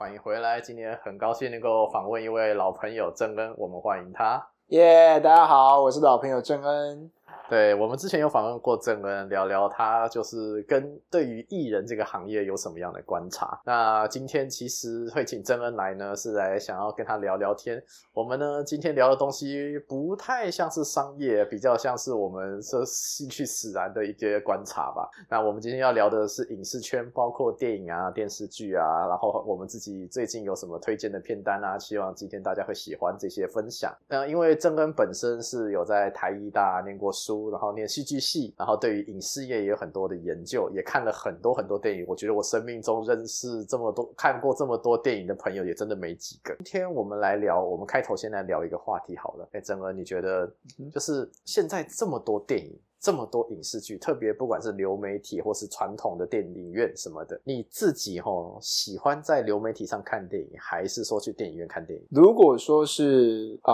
欢迎回来，今天很高兴能够访问一位老朋友郑恩，我们欢迎他。耶大家好，我是老朋友郑恩。对我们之前有访问过郑恩，聊聊他就是跟对于艺人这个行业有什么样的观察。那今天其实会请郑恩来呢，是来想要跟他聊聊天。我们呢今天聊的东西不太像是商业，比较像是我们是兴趣使然的一些观察吧。那我们今天要聊的是影视圈，包括电影啊、电视剧啊，然后我们自己最近有什么推荐的片单啊？希望今天大家会喜欢这些分享。那因为郑恩本身是有在台艺大念过书。然后念戏剧系，然后对于影视业也有很多的研究，也看了很多很多电影。我觉得我生命中认识这么多、看过这么多电影的朋友，也真的没几个。今天我们来聊，我们开头先来聊一个话题好了。哎，真儿，你觉得就是现在这么多电影？这么多影视剧，特别不管是流媒体或是传统的电影院什么的，你自己吼喜欢在流媒体上看电影，还是说去电影院看电影？如果说是啊，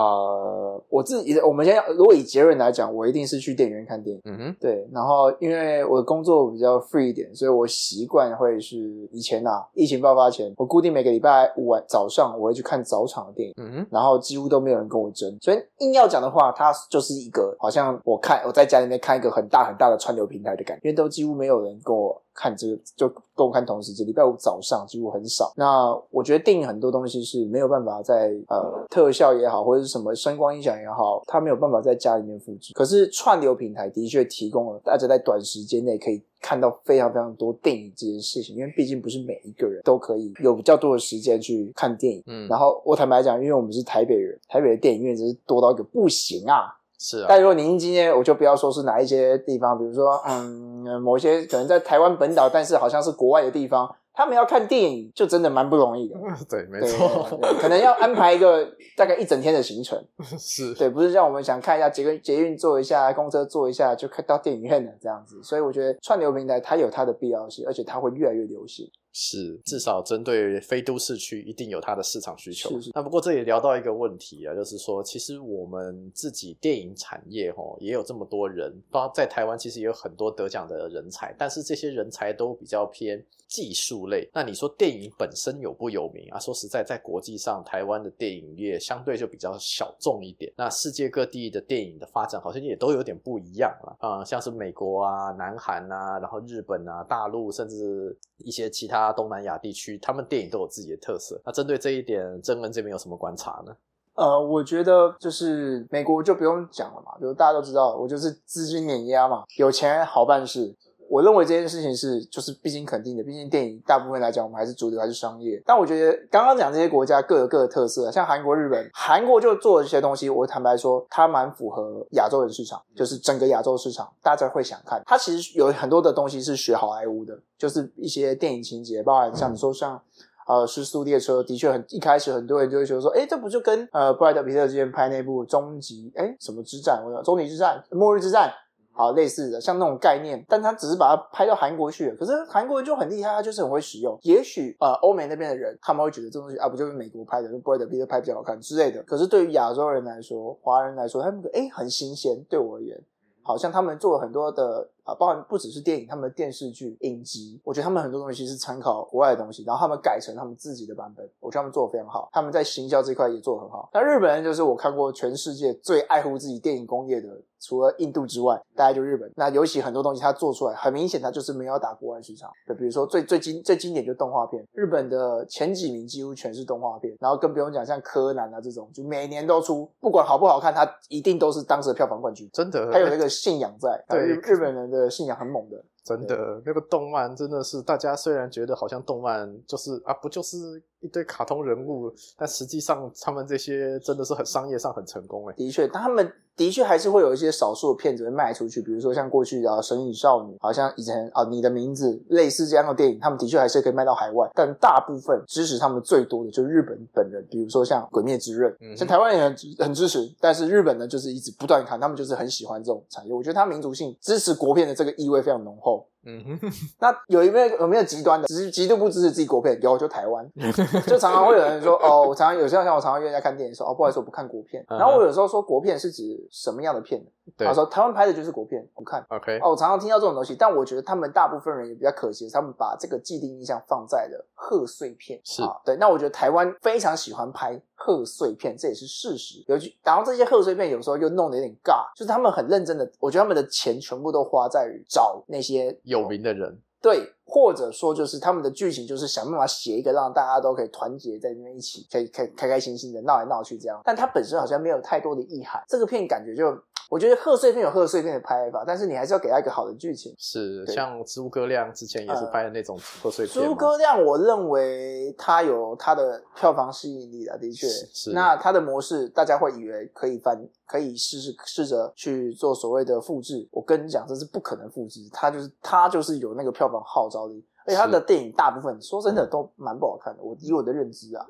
我自己，我们先如果以结论来讲，我一定是去电影院看电影。嗯哼，对。然后因为我的工作比较 free 一点，所以我习惯会是以前呐，疫情爆发前，我固定每个礼拜五晚早上我会去看早场的电影。嗯哼，然后几乎都没有人跟我争，所以硬要讲的话，它就是一个好像我看我在家里面看。一个很大很大的串流平台的感觉，因为都几乎没有人跟我看这个，就跟我看同时间。礼拜五早上几乎很少。那我觉得电影很多东西是没有办法在呃特效也好，或者是什么声光音响也好，它没有办法在家里面复制。可是串流平台的确提供了大家在短时间内可以看到非常非常多电影这件事情，因为毕竟不是每一个人都可以有比较多的时间去看电影。嗯，然后我坦白讲，因为我们是台北人，台北的电影院真是多到一个不行啊。是啊，但如果您今天我就不要说是哪一些地方，比如说嗯，某些可能在台湾本岛，但是好像是国外的地方，他们要看电影就真的蛮不容易的。对，没错，可能要安排一个大概一整天的行程。是对，不是像我们想看一下捷运捷运坐一下，公车坐一下就看到电影院了这样子。所以我觉得串流平台它有它的必要性，而且它会越来越流行。是，至少针对非都市区，一定有它的市场需求。是是那不过这也聊到一个问题啊，就是说，其实我们自己电影产业哦，也有这么多人，包在台湾其实也有很多得奖的人才，但是这些人才都比较偏技术类。那你说电影本身有不有名啊？说实在，在国际上，台湾的电影业相对就比较小众一点。那世界各地的电影的发展好像也都有点不一样了啊，像是美国啊、南韩啊，然后日本啊、大陆，甚至一些其他。东南亚地区，他们电影都有自己的特色。那针对这一点，郑恩这边有什么观察呢？呃，我觉得就是美国就不用讲了嘛，比如大家都知道，我就是资金碾压嘛，有钱好办事。我认为这件事情是就是毕竟肯定的，毕竟电影大部分来讲，我们还是主流还是商业。但我觉得刚刚讲这些国家各有各的特色，像韩国、日本，韩国就做这些东西，我坦白说，它蛮符合亚洲人市场，就是整个亚洲市场大家会想看。它其实有很多的东西是学好莱坞的，就是一些电影情节，包含像你说像呃《失速列车》，的确很一开始很多人就会觉得说，哎，这不就跟呃布莱德皮特之前拍那部《终极》哎什么之战，我终极之战、末日之战。好，类似的像那种概念，但他只是把它拍到韩国去了。可是韩国人就很厉害，他就是很会使用。也许呃，欧美那边的人他们会觉得这东西啊，不就是美国拍的，就布莱德皮特拍比较好看之类的。可是对于亚洲人来说，华人来说，他们哎很新鲜。对我而言，好像他们做了很多的啊，包含不只是电影，他们的电视剧、影集，我觉得他们很多东西是参考国外的东西，然后他们改成他们自己的版本。我觉得他们做的非常好，他们在行销这块也做的很好。那日本人就是我看过全世界最爱护自己电影工业的。除了印度之外，大概就日本。那尤其很多东西它做出来，很明显它就是没有打国外市场。对，比如说最最经最经典就动画片，日本的前几名几乎全是动画片。然后更不用讲像柯南啊这种，就每年都出，不管好不好看，它一定都是当时的票房冠军。真的，它有那个信仰在。对，日本人的信仰很猛的。真的，那个动漫真的是大家虽然觉得好像动漫就是啊，不就是一堆卡通人物，但实际上他们这些真的是很商业上很成功哎。的确，他们的确还是会有一些少数的片子会卖出去，比如说像过去的《神隐少女》，好像以前啊，你的名字类似这样的电影，他们的确还是可以卖到海外。但大部分支持他们最多的就是日本本人，比如说像《鬼灭之刃》，像台湾也很很支持，但是日本呢，就是一直不断看，他们就是很喜欢这种产业。我觉得他民族性支持国片的这个意味非常浓厚。嗯哼，那有一没有有没有极端的，只是极度不支持自己国片？有，就台湾，就常常会有人说，哦，我常常有时候像我常常约人家看电影，说，哦，不好意思，我不看国片。然后我有时候说国片是指什么样的片？他说台湾拍的就是国片，我看。OK，哦，我常常听到这种东西，但我觉得他们大部分人也比较可惜，他们把这个既定印象放在了贺岁片。是啊，对，那我觉得台湾非常喜欢拍贺岁片，这也是事实。尤其然后这些贺岁片有时候又弄得有点尬，就是他们很认真的，我觉得他们的钱全部都花在于找那些有名的人。对，或者说就是他们的剧情就是想办法写一个让大家都可以团结在那边一起，可以开开开心心的闹来闹去这样，但它本身好像没有太多的意涵。这个片感觉就。我觉得贺岁片有贺岁片的拍法，但是你还是要给他一个好的剧情。是，像诸葛亮之前也是拍的那种贺岁片。诸葛亮，我认为他有他的票房吸引力的，的确。是。那他的模式，大家会以为可以翻，可以试试试着去做所谓的复制。我跟你讲，这是不可能复制。他就是他就是有那个票房号召力。而且他的电影大部分说真的都蛮不好看的，我以我的认知啊，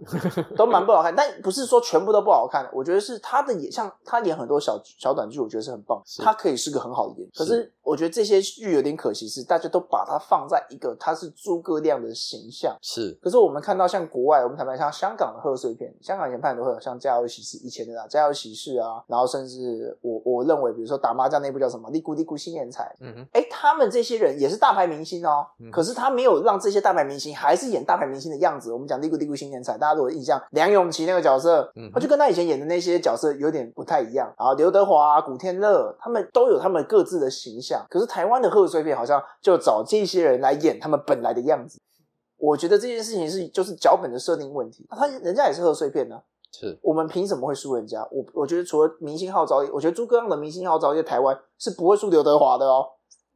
都蛮不好看。但不是说全部都不好看，我觉得是他的演像他演很多小小短剧，我觉得是很棒，他可以是个很好的演员。可是我觉得这些剧有点可惜，是大家都把它放在一个他是诸葛亮的形象。是，可是我们看到像国外，我们坦白像香港的贺岁片，香港以前拍很多像《家有喜事》以前的啦，《家有喜事》啊，然后甚至我我认为，比如说打麻将那部叫什么《利咕利咕新年彩》，嗯哼，哎，他们这些人也是大牌明星哦，可是他没有。让这些大牌明星还是演大牌明星的样子。我们讲《嘀咕嘀咕新年彩》，大家如果印象，梁咏琪那个角色，嗯他就跟他以前演的那些角色有点不太一样。然后刘德华、古天乐他们都有他们各自的形象。可是台湾的贺岁片好像就找这些人来演他们本来的样子。我觉得这件事情是就是脚本的设定问题。他人家也是贺岁片呢，是我们凭什么会输人家？我我觉得除了明星号召力，我觉得诸葛亮的明星号召力，台湾是不会输刘德华的哦。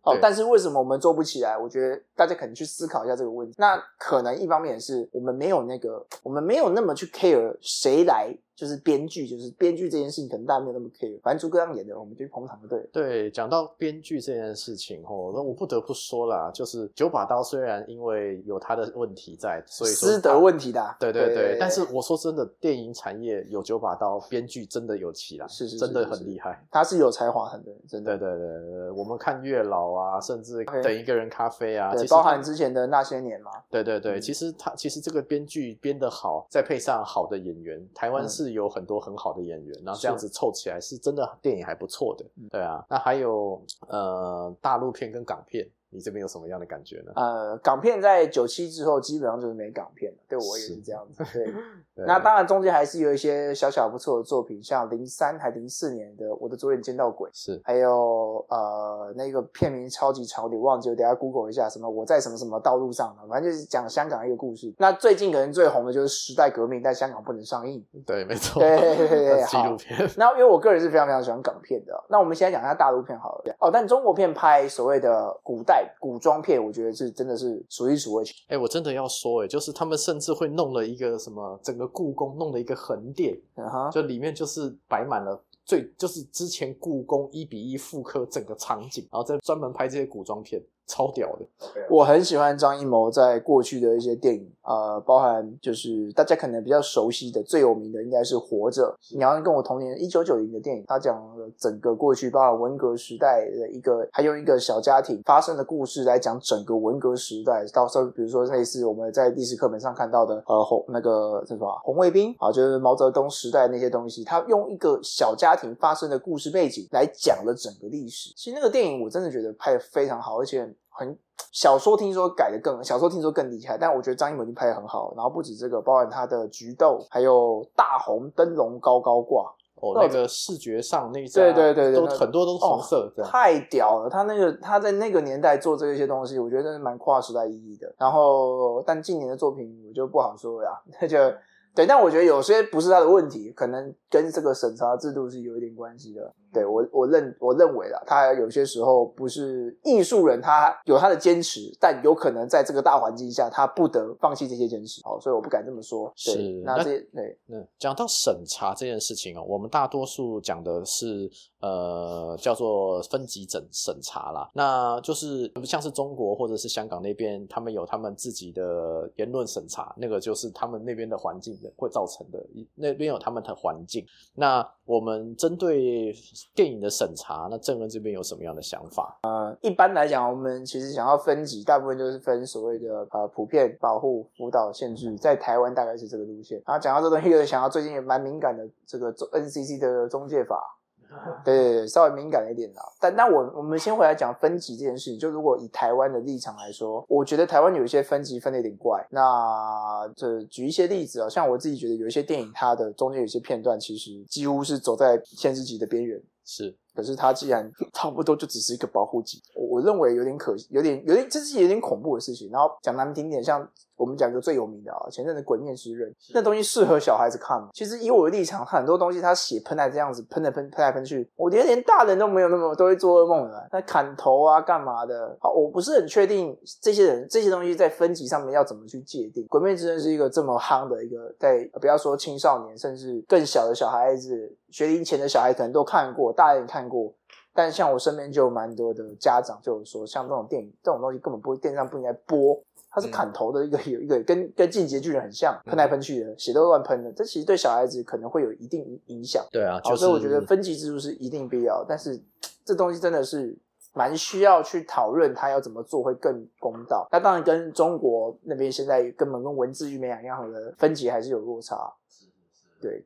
好，但是为什么我们做不起来？我觉得大家可能去思考一下这个问题。那可能一方面是我们没有那个，我们没有那么去 care 谁来。就是编剧，就是编剧这件事情，可能大家没有那么 care。反正诸葛亮演的，我们就捧场就对。对，讲到编剧这件事情哦，那我不得不说啦，就是九把刀虽然因为有他的问题在，所以师德问题的。对对对，但是我说真的，电影产业有九把刀，编剧真的有起来，是是，真的很厉害。他是有才华很的，真的。对对对对，我们看月老啊，甚至等一个人咖啡啊，对，包含之前的那些年吗。对对对，其实他其实这个编剧编得好，再配上好的演员，台湾是有很多很好。的演员，然后这样子凑起来是真的电影还不错的，对啊。那还有呃大陆片跟港片。你这边有什么样的感觉呢？呃，港片在九七之后基本上就是没港片了，对我也是这样子。对，那当然中间还是有一些小小不错的作品，像零三还零四年的《我的左眼见到鬼》，是，还有呃那个片名超级潮，你忘记了？等下 Google 一下，什么我在什么什么道路上反正就是讲香港一个故事。那最近可能最红的就是《时代革命》，但香港不能上映。对，没错。对对对，纪录片。那因为我个人是非常非常喜欢港片的，那我们现在讲一下大陆片好了。哦，但中国片拍所谓的古代。古装片，我觉得是真的是数一数二。哎，我真的要说，哎，就是他们甚至会弄了一个什么，整个故宫弄了一个横店，就里面就是摆满了最就是之前故宫一比一复刻整个场景，然后再专门拍这些古装片。超屌的，我很喜欢张艺谋在过去的一些电影，呃，包含就是大家可能比较熟悉的、最有名的应该是《活着》。你要跟我同年一九九零的电影，他讲了整个过去，包含文革时代的一个，还用一个小家庭发生的故事来讲整个文革时代。到时候比如说类似我们在历史课本上看到的，呃，红那个叫什么红卫兵啊，就是毛泽东时代那些东西，他用一个小家庭发生的故事背景来讲了整个历史。其实那个电影我真的觉得拍的非常好，而且。很小说听说改的更小说听说更厉害，但我觉得张艺谋已经拍的很好。然后不止这个，包含他的菊豆，还有大红灯笼高高挂哦，那个视觉上那对对对都很多都是红色，太屌了。他那个他在那个年代做这些东西，我觉得真是蛮跨时代意义的。然后但近年的作品我就不好说了，那 就对。但我觉得有些不是他的问题，可能跟这个审查制度是有一点关系的。对我我认我认为啦，他有些时候不是艺术人，他有他的坚持，但有可能在这个大环境下，他不得放弃这些坚持。好，所以我不敢这么说。对是那那这对嗯，讲到审查这件事情哦，我们大多数讲的是呃叫做分级审审查啦，那就是像是中国或者是香港那边，他们有他们自己的言论审查，那个就是他们那边的环境的会造成的，那边有他们的环境。那我们针对电影的审查，那正恩这边有什么样的想法？一般来讲，我们其实想要分级，大部分就是分所谓的呃普遍保护、辅导、限制，在台湾大概是这个路线。然后讲到这东西，有点想要最近也蛮敏感的这个 NCC 的中介法，对对对，稍微敏感一点啦。但那我我们先回来讲分级这件事情，就如果以台湾的立场来说，我觉得台湾有一些分级分的有点怪。那这举一些例子啊，像我自己觉得有一些电影，它的中间有些片段，其实几乎是走在限制级的边缘。是可是它既然 差不多就只是一个保护级，我我认为有点可，有点有点这是有点恐怖的事情。然后讲难听点，像我们讲一个最有名的啊，前阵子《鬼面之刃》，那东西适合小孩子看吗？其实以我的立场，很多东西它血喷来这样子，喷来喷喷来喷去，我觉得连大人都没有那么都会做噩梦的。那砍头啊，干嘛的？好，我不是很确定这些人这些东西在分级上面要怎么去界定。《鬼面之刃》是一个这么夯的一个，在不要说青少年，甚至更小的小孩子，学龄前的小孩可能都看过，大人也看过。但像我身边就有蛮多的家长就有说，像这种电影这种东西根本不会电视上不应该播，它是砍头的一个有一个跟跟进阶巨人很像，喷来喷去的，血都乱喷的，这其实对小孩子可能会有一定影响。对啊，就是所以我觉得分级制度是一定必要，但是 这东西真的是蛮需要去讨论，他要怎么做会更公道。那当然跟中国那边现在根本跟文字狱没两样的分级还是有落差。对，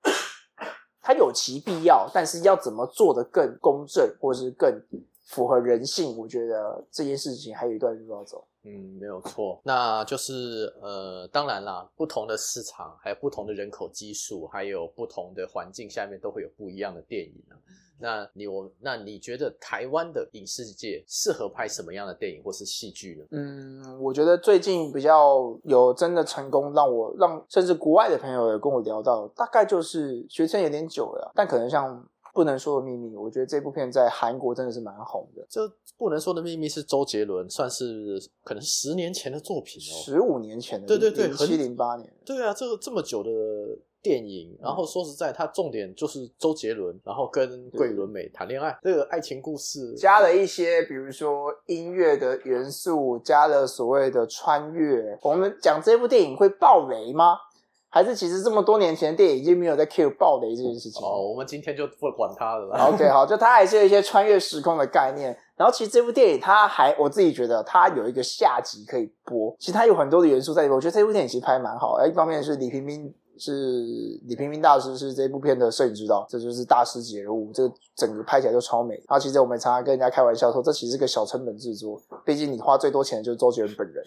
它有其必要，但是要怎么做的更公正，或者是更符合人性，我觉得这件事情还有一段路要走。嗯，没有错。那就是呃，当然啦，不同的市场，还有不同的人口基数，还有不同的环境下面，都会有不一样的电影啊。那你我那你觉得台湾的影视界适合拍什么样的电影或是戏剧呢？嗯，我觉得最近比较有真的成功，让我让甚至国外的朋友也跟我聊到，大概就是学生有点久了，但可能像不能说的秘密，我觉得这部片在韩国真的是蛮红的，这不能说的秘密是周杰伦，算是可能十年前的作品哦。十五年前的，对对对零七零八年，对啊，这个这么久的电影，然后说实在，它重点就是周杰伦，然后跟桂纶镁谈恋爱，这个爱情故事，加了一些比如说音乐的元素，加了所谓的穿越。我们讲这部电影会爆雷吗？还是其实这么多年前的电影已经没有在 Q 爆雷这件事情？哦，我们今天就不管它了啦。OK，好，就它还是有一些穿越时空的概念。然后其实这部电影它还我自己觉得它有一个下集可以播，其实它有很多的元素在里面。我觉得这部电影其实拍得蛮好的。一方面是李平平是李平平大师是这部片的摄影指导，这就是大师级人物，这个整个拍起来就超美。然后其实我们常常跟人家开玩笑说，这其实是个小成本制作，毕竟你花最多钱的就是周杰伦本人。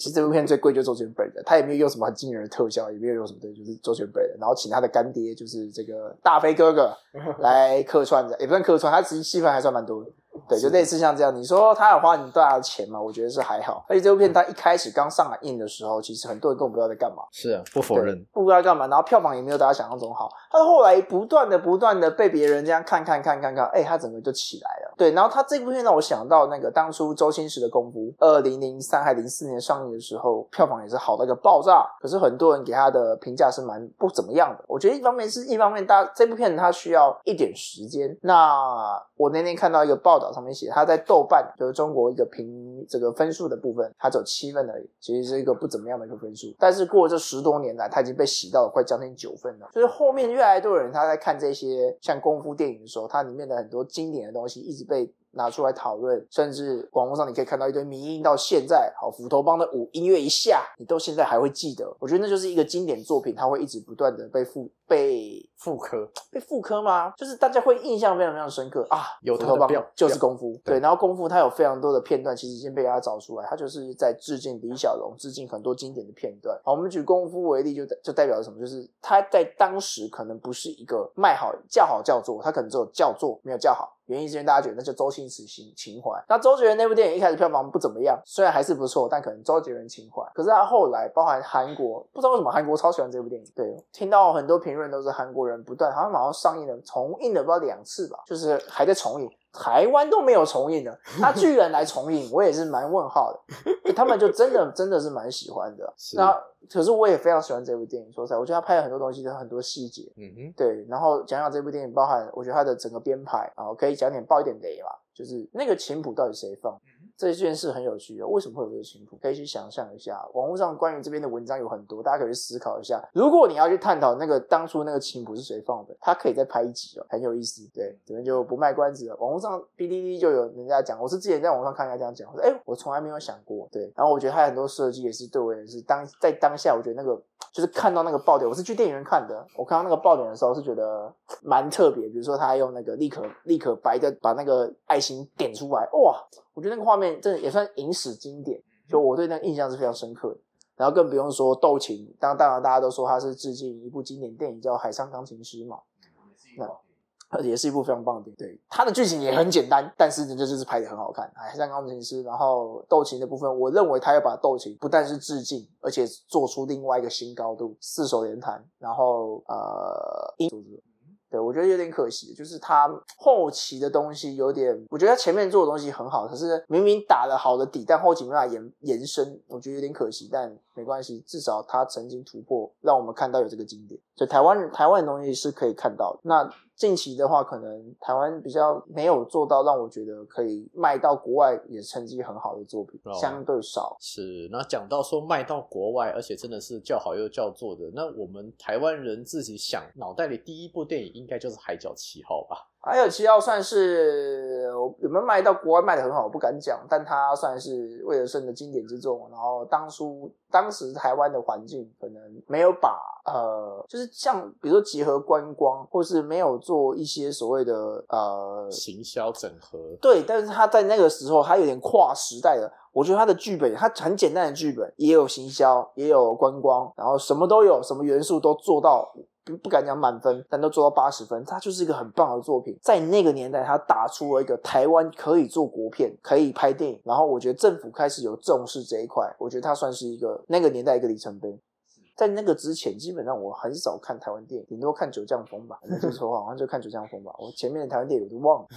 对，其实这部片最贵就是周杰伦本人，他也没有用什么很惊人的特效，也没有用什么对，就是周杰伦本人，然后请他的干爹就是这个大飞哥哥 来客串的，也不算客串，他其实戏份还算蛮多的。对，就类似像这样，你说他有花很大的钱嘛？我觉得是还好。而且这部片他一开始刚上来映的时候，其实很多人根本不知道在干嘛，是啊，不否认。不知道干嘛，然后票房也没有大家想象中好。他后来不断的、不断的被别人这样看看看看看，哎，他整个就起来了。对，然后他这部片让我想到那个当初周星驰的《功夫》，二零零三还零四年上映的时候，票房也是好到一个爆炸。可是很多人给他的评价是蛮不怎么样的。我觉得一方面是一方面，大这部片它需要一点时间。那我那天看到一个报道上面写，他在豆瓣就是中国一个评这个分数的部分，他只有七分而已，其实是一个不怎么样的一个分数。但是过了这十多年来，他已经被洗到了快将近九分了。就是后面越来越多人他在看这些像功夫电影的时候，它里面的很多经典的东西一直被拿出来讨论，甚至网络上你可以看到一堆迷音到现在，好斧头帮的舞音乐一下，你到现在还会记得。我觉得那就是一个经典作品，它会一直不断的被复被复刻被复刻吗？就是大家会印象非常非常深刻啊，有斧头帮就是功夫，对对，然后功夫它有非常多的片段，其实已经被大家找出来，它就是在致敬李小龙，致敬很多经典的片段。好，我们举功夫为例就，就代表了什么？就是它在当时可能不是一个卖好叫好叫座，它可能只有叫座没有叫好。原因是因为大家觉得那就周星驰情情怀。那周杰伦那部电影一开始票房不怎么样，虽然还是不错，但可能周杰伦情怀。可是他后来，包含韩国，不知道为什么韩国超喜欢这部电影。对，听到很多评论都是韩国人不断，好像马上上映了，重映了不知道两次吧，就是还在重映。台湾都没有重映的，他居然来重映，我也是蛮问号的。他们就真的真的是蛮喜欢的。那可是我也非常喜欢这部电影，说实在，我觉得他拍了很多东西，的很多细节。嗯哼，对。然后讲讲这部电影，包含我觉得他的整个编排啊，可以讲点爆一点雷嘛，就是那个琴谱到底谁放？这件事很有趣哦，为什么会有这个情谱？可以去想象一下，网络上关于这边的文章有很多，大家可以去思考一下。如果你要去探讨那个当初那个琴谱是谁放的，他可以再拍一集哦，很有意思。对，这边就不卖关子了。网络上哔哩哩就有人家讲，我是之前在网上看人家这样讲，我说哎，我从来没有想过。对，然后我觉得他很多设计也是对我也是当在当下，我觉得那个就是看到那个爆点，我是去电影院看的，我看到那个爆点的时候是觉得蛮特别。比如说他用那个立可立可白的把那个爱心点出来，哇！我觉得那个画面真的也算影史经典，就我对那个印象是非常深刻的。然后更不用说斗琴，当当然大家都说他是致敬一部经典电影叫《海上钢琴师》嘛，那也是一部非常棒的电影。对，它的剧情也很简单，但是呢，这就是拍的很好看。海上钢琴师，然后斗琴的部分，我认为他要把斗琴不但是致敬，而且做出另外一个新高度，四手联弹，然后呃，音。对，我觉得有点可惜，就是他后期的东西有点，我觉得他前面做的东西很好，可是明明打了好的底，但后期没办法延延伸，我觉得有点可惜，但没关系，至少他曾经突破，让我们看到有这个经典。就台湾台湾的东西是可以看到的。那近期的话，可能台湾比较没有做到让我觉得可以卖到国外也成绩很好的作品，相对少。是，那讲到说卖到国外，而且真的是叫好又叫座的，那我们台湾人自己想，脑袋里第一部电影应该就是《海角七号》吧。还有七号算是有没有卖到国外卖的很好，我不敢讲，但它算是魏德胜的经典之作。然后当初当时台湾的环境可能没有把呃，就是像比如说结合观光，或是没有做一些所谓的呃行销整合。对，但是他在那个时候，他有点跨时代的。我觉得他的剧本，他很简单的剧本，也有行销，也有观光，然后什么都有，什么元素都做到。不不敢讲满分，但都做到八十分，它就是一个很棒的作品。在那个年代，它打出了一个台湾可以做国片，可以拍电影。然后我觉得政府开始有重视这一块，我觉得它算是一个那个年代一个里程碑。在那个之前，基本上我很少看台湾电影，顶多看《九降风》吧。没记错，好像就看《九降风》吧。我前面的台湾电影我都忘了。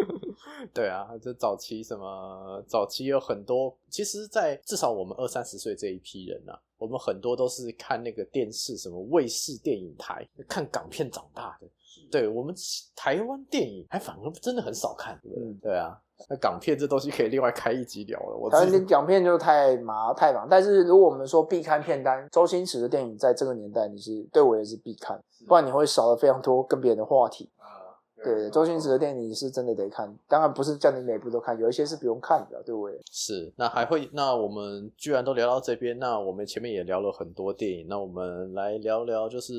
对啊，这早期什么早期有很多，其实，在至少我们二三十岁这一批人啊，我们很多都是看那个电视，什么卫视电影台看港片长大的。对我们台湾电影还反而真的很少看。嗯，对啊，那港片这东西可以另外开一集聊了。我台湾港片就太麻太忙，但是如果我们说必看片单，周星驰的电影在这个年代你是对我也是必看，不然你会少了非常多跟别人的话题。对，周星驰的电影是真的得看，当然不是叫你每部都看，有一些是不用看的，对不对？是，那还会，那我们居然都聊到这边，那我们前面也聊了很多电影，那我们来聊聊，就是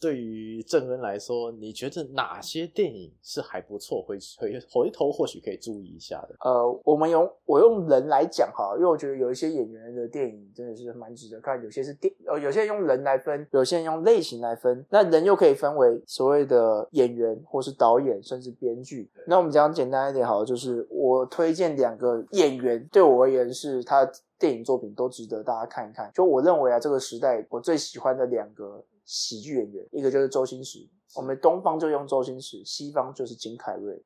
对于郑恩来说，你觉得哪些电影是还不错，回回回头或许可以注意一下的？呃，我们用我用人来讲哈，因为我觉得有一些演员的电影真的是蛮值得看，有些是电，呃，有些人用人来分，有些人用类型来分，那人又可以分为所谓的演员或是导演。演甚至编剧，那我们讲简单一点，好，就是我推荐两个演员，对我而言是他电影作品都值得大家看一看。就我认为啊，这个时代我最喜欢的两个喜剧演员，一个就是周星驰，我们东方就用周星驰，西方就是金凯瑞。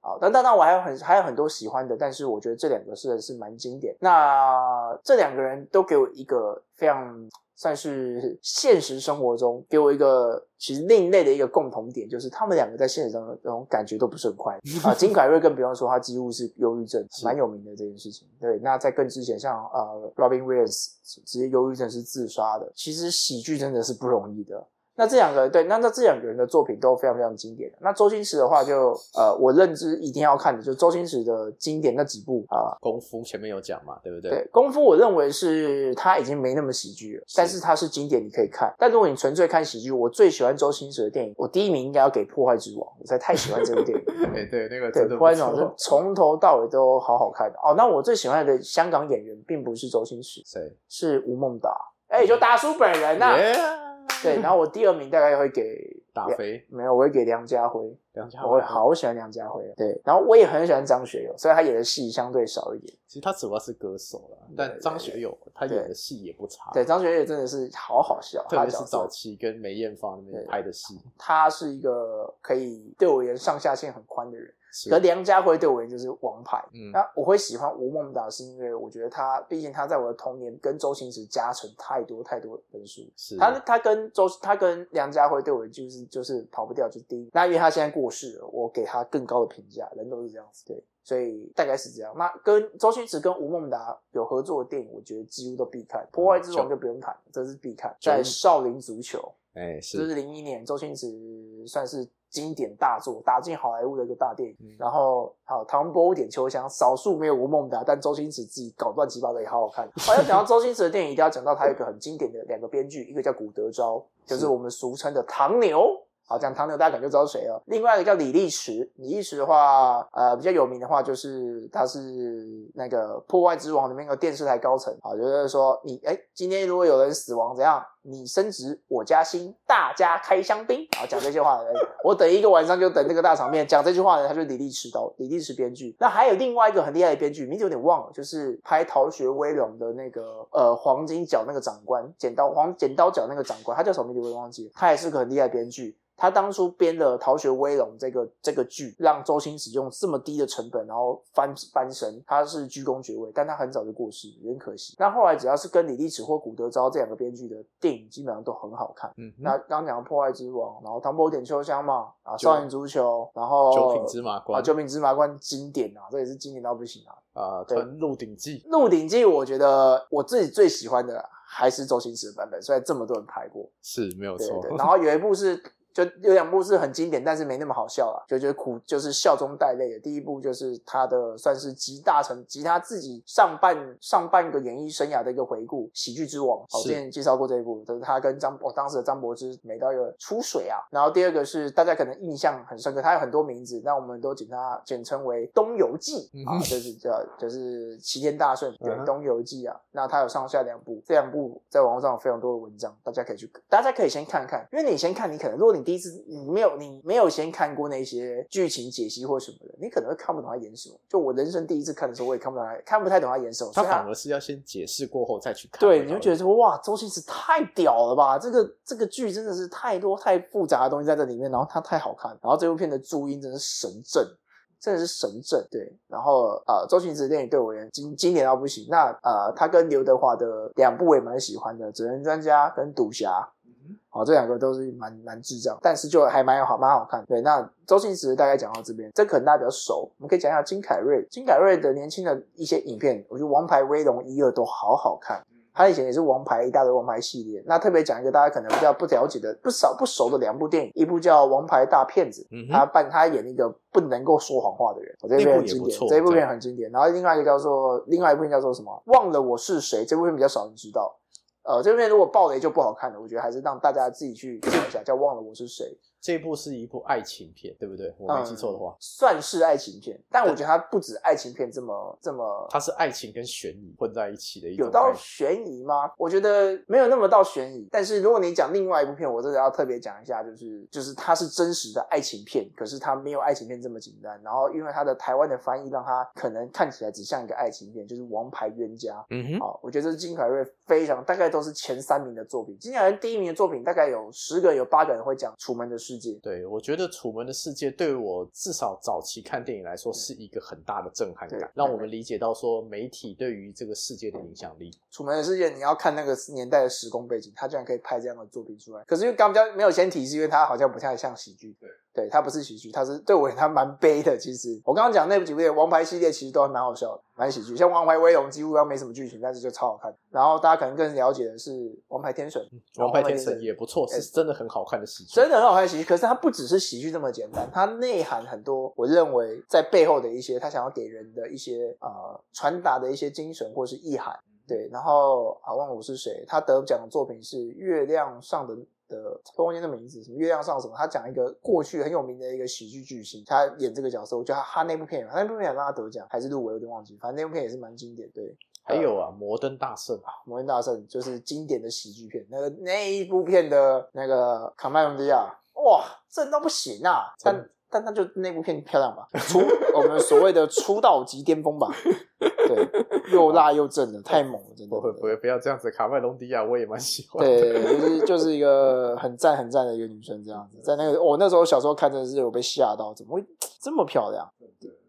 好，但当然我还有很还有很多喜欢的，但是我觉得这两个是是蛮经典。那这两个人都给我一个非常。算是现实生活中给我一个其实另类的一个共同点，就是他们两个在现实中那种感觉都不是很快 啊。金凯瑞更不用说，他几乎是忧郁症，蛮有名的这件事情。对，那在更之前，像呃，Robin Williams 直接忧郁症是自杀的。其实喜剧真的是不容易的。那这两个对，那那这两个人的作品都非常非常经典。那周星驰的话，就呃，我认知一定要看的，就周星驰的经典那几部啊，功夫前面有讲嘛，对不对？对，功夫我认为是他已经没那么喜剧了，但是他是经典，你可以看。但如果你纯粹看喜剧，我最喜欢周星驰的电影，我第一名应该要给《破坏之王》，我才太喜欢这部电影。对对，那个对《破坏之王》是从头到尾都好好看的。哦，那我最喜欢的香港演员并不是周星驰，谁？是吴孟达。哎，就达叔本人呐。对，然后我第二名大概会给大飞、没有，我会给梁家辉，梁家辉。我会，好喜欢梁家辉。对，然后我也很喜欢张学友，虽然他演的戏相对少一点。其实他主要是歌手了，但张学友他演的戏也不差，对，张学友真的是好好笑，特别是早期跟梅艳芳那边拍的戏，他是一个可以对我而言上下限很宽的人。是可梁家辉对我就是王牌。嗯那我会喜欢吴孟达，是因为我觉得他，毕竟他在我的童年跟周星驰加成太多太多分数。是他他跟周他跟梁家辉对我就是就是跑不掉，就是第一。那因为他现在过世了，我给他更高的评价，人都是这样子，对，所以大概是这样。那跟周星驰跟吴孟达有合作的电影，我觉得几乎都必看，《破坏之王》就不用谈，这是必看。在《少林足球》，哎这是是零一年周星驰算是经典大作，打进好莱坞的一个大电影。嗯然后好，唐伯虎点秋香，少数没有吴孟达，但周星驰自己搞乱七八糟也好好看。好，要讲到周星驰的电影，一定要讲到他有一个很经典的两个编剧，一个叫古德昭，就是是我们俗称的唐牛。好，讲唐牛大家可能就知道谁了。另外一个叫李立池，李立池的话，呃，比较有名的话就是他是那个《破坏之王》里面的电视台高层。好，就是说你哎，今天如果有人死亡，怎样？你升职，我加薪，大家开香槟。好，讲这些话的人，我等一个晚上就等这个大场面。讲这句话的人，他就李立池导，李立池编剧。那还有另外一个很厉害的编剧，名字有点忘了，就是拍《逃学威龙》的那个呃黄金角那个长官，剪刀黄剪刀角那个长官，他叫什么名字我忘记了。他也是个很厉害的编剧。他当初编的《逃学威龙》这个这个剧，让周星驰用这么低的成本，然后翻翻身，他是居功厥伟，但他很早就过世，有点可惜。那后来只要是跟李立池或古德昭这两个编剧的电影，基本上都很好看。嗯，那刚刚讲的《破坏之王》，然后《唐伯虎点秋香》嘛，啊，《少林足球》，然后九品芝麻官啊，《九品芝麻官》经典啊，这也是经典到不行啊。啊，对鹿鼎记《鹿鼎记》，我觉得我自己最喜欢的还是周星驰的版本，虽然这么多人拍过，是没有错。然后有一部是。就有两部是很经典，但是没那么好笑啦，就觉得苦，就是笑中带泪的。第一部就是他的算是集大成，集他自己上半上半个演艺生涯的一个回顾，《喜剧之王》。我是之前介绍过这一部，就是他跟张，哦，当时的张柏芝美到一个出水啊。然后第二个是大家可能印象很深刻，他有很多名字，那我们都简他简称为《东游记》啊，就是叫就是齐天大圣对东游记》啊。那他有上下两部，这两部在网络上有非常多的文章，大家可以去，大家可以先看看，因为你先看，你可能如果你第一次你没有你没有先看过那些剧情解析或什么的，你可能会看不懂他演什么。就我人生第一次看的时候，我也看不懂他看不太懂他演什么，他反而是要先解释过后再去看，对，你会觉得说哇，周星驰太屌了吧！这个这个剧真的是太多太复杂的东西在这里面，然后它太好看，然后这部片的注音真的是神正。真的是神正，对。然后呃，周星驰的电影对我而言经经典到不行。那呃，他跟刘德华的两部我也蛮喜欢的，《责任专家》跟《赌侠》。好，这两个都是蛮蛮智障，但是就还蛮有好蛮好看。对，那周星驰大概讲到这边，这可能大家比较熟，我们可以讲一下金凯瑞。金凯瑞的年轻的一些影片，我觉得《王牌威龙》一二都好好看。他以前也是王牌一大堆王牌系列，那特别讲一个大家可能比较不了解的、不少不熟的两部电影，一部叫《王牌大骗子》，嗯他扮他演一个不能够说谎话的人，哦这部片很经典这部片很经典。然后另外一个叫做另外一部片叫做什么？忘了我是谁？这部片比较少人知道。呃，这边如果爆雷就不好看了，我觉得还是让大家自己去看一下，叫《忘了我是谁》。这部是一部爱情片，对不对？我没记错的话，算是爱情片，但我觉得它不止爱情片这么这么它是爱情跟悬疑混在一起的一种有到。悬疑吗？我觉得没有那么到悬疑。但是如果你讲另外一部片，我真的要特别讲一下，就是就是它是真实的爱情片，可是它没有爱情片这么简单。然后因为它的台湾的翻译，让它可能看起来只像一个爱情片，就是《王牌冤家》。嗯哼，好，我觉得这是金凯瑞非常大概都是前三名的作品。金凯瑞第一名的作品大概有十个，有八个人会讲《楚门的世界》。对，我觉得《楚门的世界》对我至少早期看电影来说是一个很大的震撼感，让我们理解到说媒体对于这个世界的影响力。楚门的世界，你要看那个年代的时空背景，他居然可以拍这样的作品出来。可是因为刚比较没有先提，是因为他好像不太像喜剧。对，对，他不是喜剧，他是对我而言他蛮悲的。其实我刚刚讲那几部电影，王牌系列其实都还蛮好笑的，蛮喜剧。像王牌威龙几乎要没什么剧情，但是就超好看。然后大家可能更了解的是王牌天神，《王牌天神神》也不错，是真的很好看的喜剧。真的很好看的喜剧，可是它不只是喜剧这么简单，它内涵很多。我认为在背后的一些他想要给人的一些呃传达的一些精神或是意涵。对，然后啊，忘了我是谁，他得奖的作品是《月亮上的》的，忘记那名字，什么月亮上什么？他讲一个过去很有名的一个喜剧巨星，他演这个角色，我觉得他他那部片，他那部片有让他得奖还是入围，我有点忘记，反正那部片也是蛮经典。对，还有啊，《摩登大圣》《啊摩登大圣》就是经典的喜剧片，那个那一部片的那个卡麦隆迪亚，哇，正到不行啊！但但那就那部片漂亮吧，出我们所谓的出道级巅峰吧。对，又辣又正的，太猛了，真的。不会不会，不要这样子。卡麦隆迪亚我也蛮喜欢。对，就是就是一个很赞很赞的一个女生，这样子。在那个我那时候小时候看，真的是有被吓到，怎么会这么漂亮？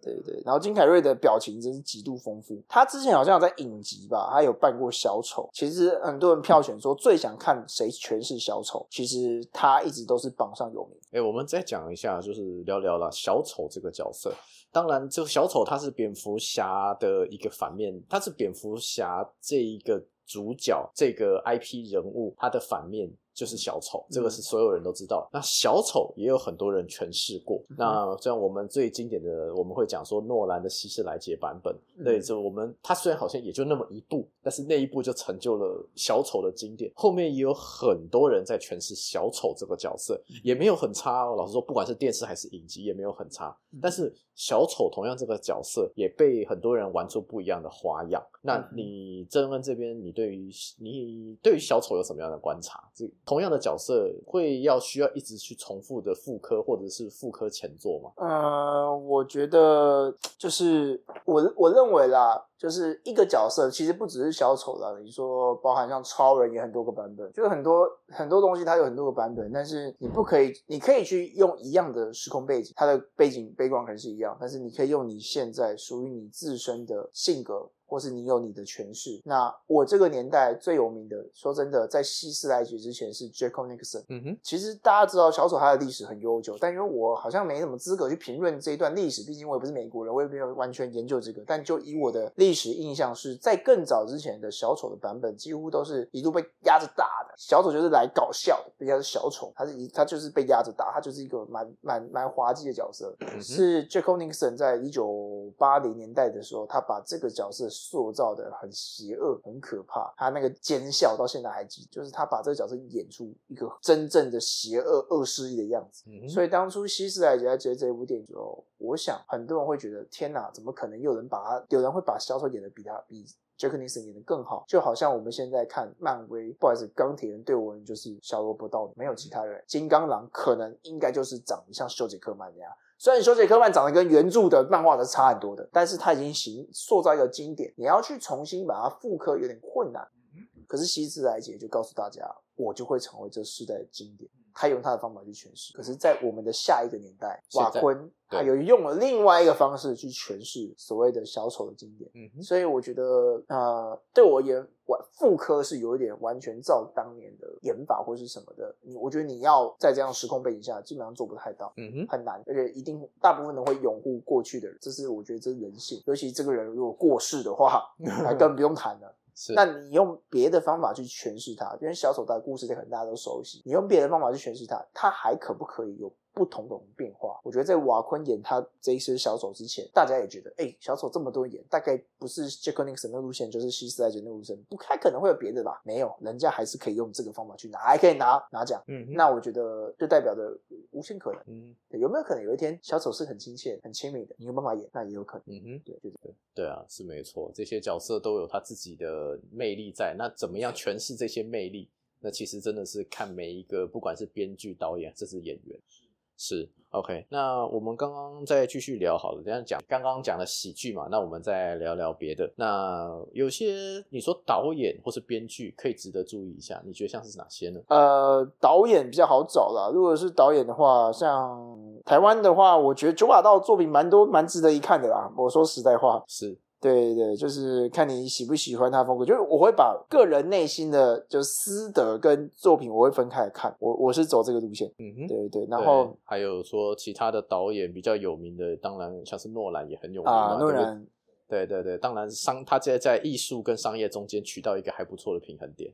对对，然后金凯瑞的表情真是极度丰富。他之前好像有在影集吧，他有扮过小丑。其实很多人票选说最想看谁诠释小丑，其实他一直都是榜上有名。哎，我们再讲一下，就是聊聊了小丑这个角色。当然，这个小丑他是蝙蝠侠的一个反面，他是蝙蝠侠这一个主角这个 IP 人物，他的反面。就是小丑，这个是所有人都知道。那小丑也有很多人诠释过。那像我们最经典的，我们会讲说诺兰的希斯莱杰版本。对，就我们他虽然好像也就那么一部，但是那一部就成就了小丑的经典。后面也有很多人在诠释小丑这个角色，也没有很差。老实说，不管是电视还是影集，也没有很差。但是小丑同样这个角色也被很多人玩出不一样的花样。那你郑恩这边，你对于你对于小丑有什么样的观察？这同样的角色会要需要一直去重复的复刻或者是复刻前作吗？呃，我觉得就是我我认为啦，就是一个角色其实不只是小丑啦，你说包含像超人也很多个版本，就是很多很多东西它有很多个版本，但是你不可以，你可以去用一样的时空背景，它的背景背光可能是一样，但是你可以用你现在属于你自身的性格。或是你有你的诠释。那我这个年代最有名的，说真的，在西斯莱杰之前是 j a c o Nixon。嗯哼，其实大家知道小丑他的历史很悠久，但因为我好像没什么资格去评论这一段历史，毕竟我也不是美国人，我也没有完全研究这个。但就以我的历史印象，是在更早之前的小丑的版本，几乎都是一路被压着打的。小丑就是来搞笑的，人家是小丑，他是一他就是被压着打，他就是一个蛮蛮蛮滑稽的角色。是 Jack Nixon 在一九八零年代的时候，他把这个角色。塑造的很邪恶、很可怕，他那个奸笑到现在还记，就是他把这个角色演出一个真正的邪恶、恶势力的样子。所以当初希斯莱杰在接这部电影之后，我想很多人会觉得：天哪，怎么可能有人把他，有人会把小丑演的比他比杰克尼森演的更好？就好像我们现在看漫威，不好意思，钢铁人对我们就是小萝卜道，没有其他人。金刚狼可能应该就是长得像休杰克曼那样。虽然修杰克曼长得跟原著的漫画的差很多的，但是他已经形塑造一个经典，你要去重新把它复刻有点困难。可是希斯莱杰就告诉大家，我就会成为这世代的经典。他用他的方法去诠释，可是，在我们的下一个年代，瓦昆他有用了另外一个方式去诠释所谓的小丑的经典。嗯，所以我觉得，呃，对我而言，完复刻是有一点完全照当年的演法或是什么的。我觉得你要在这样时空背景下，基本上做不太到，嗯哼，很难，而且一定大部分人会拥护过去的人，这是我觉得这是人性。尤其这个人如果过世的话，那更不用谈了。那你用别的方法去诠释它，因为小丑的故事这可能大家都熟悉，你用别的方法去诠释它，它还可不可以用？不同的变化，我觉得在瓦昆演他这一身小丑之前，大家也觉得，哎，小丑这么多演，大概不是杰克尼克森的路线，就是希斯莱杰的路线，不太可能会有别的吧？没有，人家还是可以用这个方法去拿，还可以拿拿奖。嗯，那我觉得就代表着无限可能。嗯，有没有可能有一天小丑是很亲切、很亲密的，你有办法演？那也有可能。嗯哼，对，就是对，对啊，是没错，这些角色都有他自己的魅力在。那怎么样诠释这些魅力？那其实真的是看每一个，不管是编剧、导演，甚至演员。是 OK，那我们刚刚再继续聊好了。这样讲，刚刚讲了喜剧嘛，那我们再聊聊别的。那有些你说导演或是编剧可以值得注意一下，你觉得像是哪些呢？呃，导演比较好找啦。如果是导演的话，像台湾的话，我觉得九把刀作品蛮多，蛮值得一看的啦。我说实在话，是。对对，就是看你喜不喜欢他风格，就是我会把个人内心的就私德跟作品我会分开来看，我我是走这个路线，嗯哼，对对，然后还有说其他的导演比较有名的，当然像是诺兰也很有名啊，诺兰，对对对，当然商他在在艺术跟商业中间取到一个还不错的平衡点。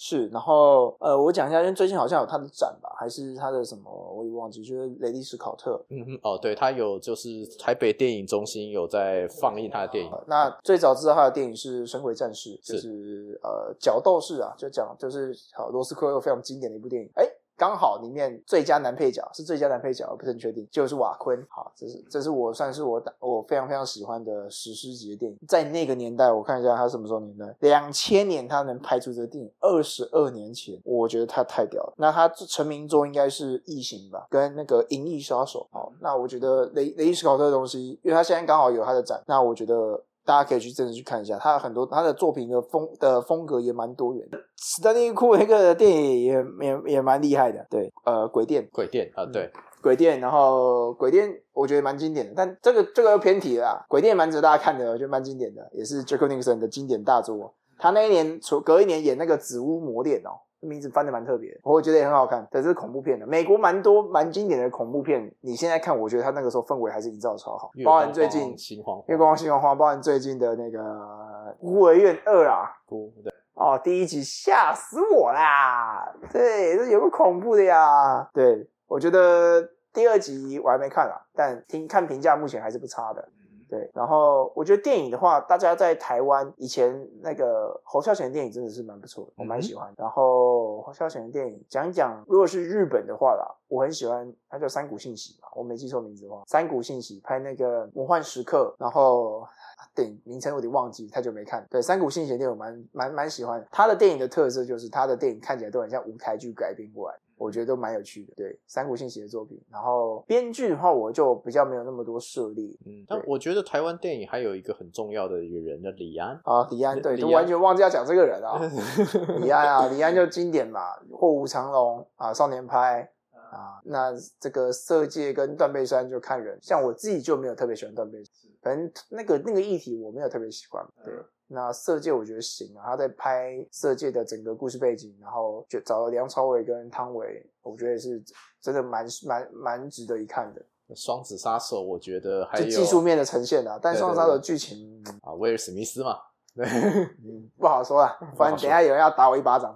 是，然后呃，我讲一下，因为最近好像有他的展吧，还是他的什么，我也忘记，就是雷利斯考特。嗯哼，哦，对他有，就是台北电影中心有在放映他的电影。那最早知道他的电影是《神鬼战士》，就是呃角斗士啊，就讲就是好罗斯科有非常经典的一部电影。哎。刚好里面最佳男配角是最佳男配角，我不是很确定，就是瓦昆。好，这是这是我算是我打我非常非常喜欢的史诗级的电影，在那个年代，我看一下他什么时候年代，两千年他能拍出这个电影，二十二年前，我觉得他太屌了。那他成名作应该是《异形》吧，跟那个《银翼杀手》。好，那我觉得雷雷伊斯考特的东西，因为他现在刚好有他的展，那我觉得。大家可以去真的去看一下，他很多他的作品的风的风格也蛮多元的。史丹利库那个电影也 也也蛮厉害的，对，呃，鬼店，鬼店啊，对，鬼店，然后鬼店我觉得蛮经典的，但这个这个又偏题了。鬼店蛮值得大家看的，我觉得蛮经典的，也是 Jack Nicholson 的经典大作。他那一年除隔一年演那个《紫屋魔恋》哦。名字翻的蛮特别，我觉得也很好看。这是恐怖片的，美国蛮多蛮经典的恐怖片。你现在看，我觉得他那个时候氛围还是营造超好。包含最近《心慌月光心慌慌》，包含最近的那个《孤儿院二》啊，对哦，第一集吓死我啦！对，这有个恐怖的呀。对，我觉得第二集我还没看啊，但听看评价目前还是不差的。对，然后我觉得电影的话，大家在台湾以前那个侯孝贤的电影真的是蛮不错的，我蛮喜欢。然后侯孝贤的电影讲一讲，如果是日本的话啦，我很喜欢，他叫三谷信喜嘛，我没记错名字的话，三谷信喜拍那个《魔幻时刻》，然后电影名称有点忘记，太久没看。对，三谷信喜的电影我蛮蛮蛮喜欢，他的电影的特色就是他的电影看起来都很像舞台剧改编过来。我觉得都蛮有趣的，对三谷幸喜的作品。然后编剧的话，我就比较没有那么多涉猎。嗯，但我觉得台湾电影还有一个很重要的一个人叫李安啊，李安对，都完全忘记要讲这个人啊。李安啊，李安就经典嘛，《卧虎藏龙》啊，《少年派》啊，那这个《色戒》跟《断背山》就看人。像我自己就没有特别喜欢《断背山》，反正那个那个议题我没有特别喜欢。对。那色戒我觉得行啊，他在拍色戒的整个故事背景，然后就找了梁朝伟跟汤唯，我觉得也是真的蛮蛮蛮值得一看的。双子杀手我觉得还有技术面的呈现啊，但双子杀手剧情啊，威尔史密斯嘛，对，不好说啊，反正等下有人要打我一巴掌，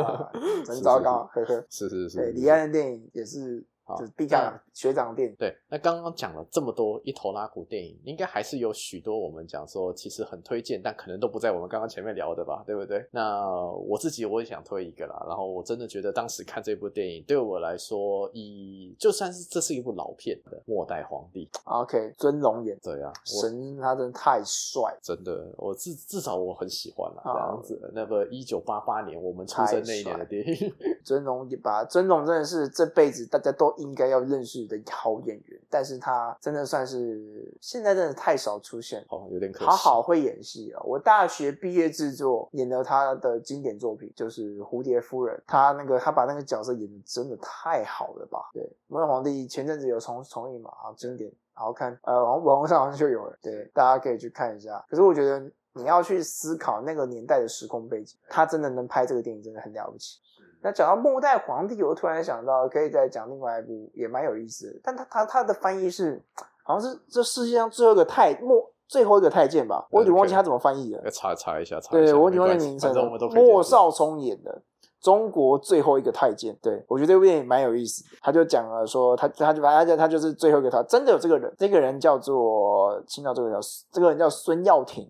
真糟糕，呵呵。是是是，对，李安的电影也是。就是毕加学长电影。对，那刚刚讲了这么多一头拉古电影，应该还是有许多我们讲说其实很推荐，但可能都不在我们刚刚前面聊的吧，对不对？那我自己我也想推一个啦，然后我真的觉得当时看这部电影对我来说，以就算是这是一部老片的《末代皇帝》，OK，尊龙演，对啊，神他真的太帅，真的，我至至少我很喜欢啦，这样子。那个一九八八年我们出生那一年的电影，尊龙把尊龙真的是这辈子大家都。应该要认识的好演员，但是他真的算是现在真的太少出现，哦，有点可惜。好好会演戏啊！我大学毕业制作演了他的经典作品，就是《蝴蝶夫人》，他那个他把那个角色演的真的太好了吧？对，《魔皇帝》前阵子有重重映嘛？啊，经典，好看。呃，网网络上好像就有了，对，大家可以去看一下。可是我觉得你要去思考那个年代的时空背景，他真的能拍这个电影，真的很了不起。那讲到末代皇帝，我突然想到可以再讲另外一部也蛮有意思的，但他他他的翻译是好像是这世界上最后一个太末最后一个太监吧，我有点忘记他怎么翻译了。要查查一下，查对，我有点忘记名称。莫少聪演的中国最后一个太监，对我觉得这部电影蛮有意思。他就讲了说，他他就反正他就是最后一个他真的有这个人，这个人叫做青岛这个叫这个人叫孙耀庭。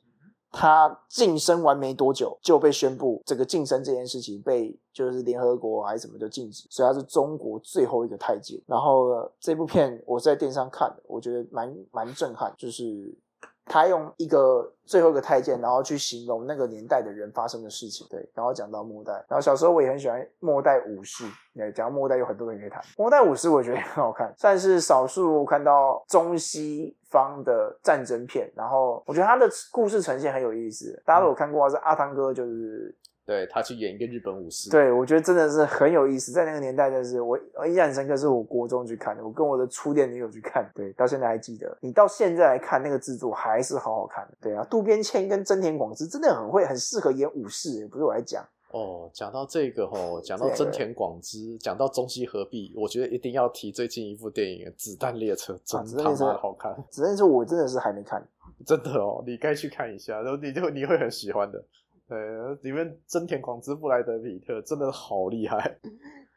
他晋升完没多久就被宣布，这个晋升这件事情被就是联合国还是什么就禁止，所以他是中国最后一个太监。然后这部片我在电视上看的，我觉得蛮蛮震撼，就是。他用一个最后一个太监，然后去形容那个年代的人发生的事情，对，然后讲到末代，然后小时候我也很喜欢末代武士，对，讲末代有很多人可以谈。末代武士我觉得也很好看，算是少数看到中西方的战争片，然后我觉得他的故事呈现很有意思。大家都有看过是阿汤哥，就是。对他去演一个日本武士，对我觉得真的是很有意思。在那个年代，真是我我印象很深刻，是我国中去看的，我跟我的初恋女友去看，对，到现在还记得。你到现在来看那个制作还是好好看的，对啊。渡边谦跟真田广之真的很会，很适合演武士，不是我来讲。哦，讲到这个哦，讲到真田广之，讲到中西合璧，我觉得一定要提最近一部电影《子弹列车》，真他妈好看。子弹列车我真的是还没看，真的哦，你该去看一下，然后你就你会很喜欢的。对，里面真田广之、布莱德比特真的好厉害。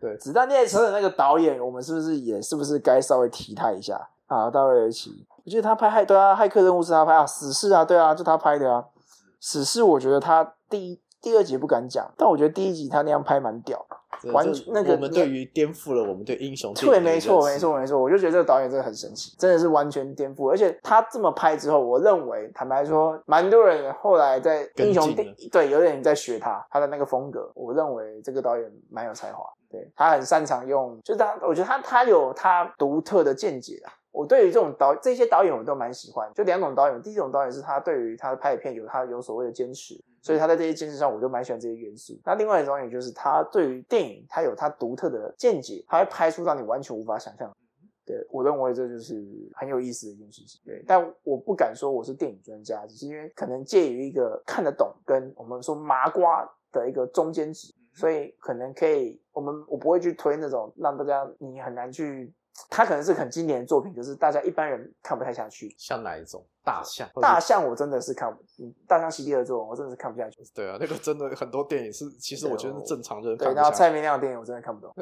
对，《子弹列车》的那个导演，我们是不是也是不是该稍微提他一下啊？大卫·奇，我觉得他拍《骇对啊，《骇客任务》是他拍啊，《死侍》啊，对啊，就他拍的啊，《死侍》我觉得他第一、第二集不敢讲，但我觉得第一集他那样拍蛮屌。完全那个我们对于颠覆了我们对英雄对，没错，没错，没错。我就觉得这个导演真的很神奇，真的是完全颠覆。而且他这么拍之后，我认为坦白说，蛮多人后来在英雄对有点在学他他的那个风格。我认为这个导演蛮有才华，对他很擅长用，就是他，我觉得他他有他独特的见解啊。我对于这种导这些导演我都蛮喜欢，就两种导演。第一种导演是他对于他拍的片有他有所谓的坚持，所以他在这些坚持上我就蛮喜欢这些元素。那另外一种导演就是他对于电影他有他独特的见解，他会拍出让你完全无法想象的。对我认为这就是很有意思的一件事情。对，但我不敢说我是电影专家，只是因为可能介于一个看得懂跟我们说麻瓜的一个中间值，所以可能可以我们我不会去推那种让大家你很难去。他可能是很经典的作品，就是大家一般人看不太下去。像哪一种大象？大象我真的是看不，嗯大象席地而坐，我真的是看不下去。对啊，那个真的很多电影是，其实我觉得是正常人对，看不下去。然后蔡明亮的电影我真的看不懂，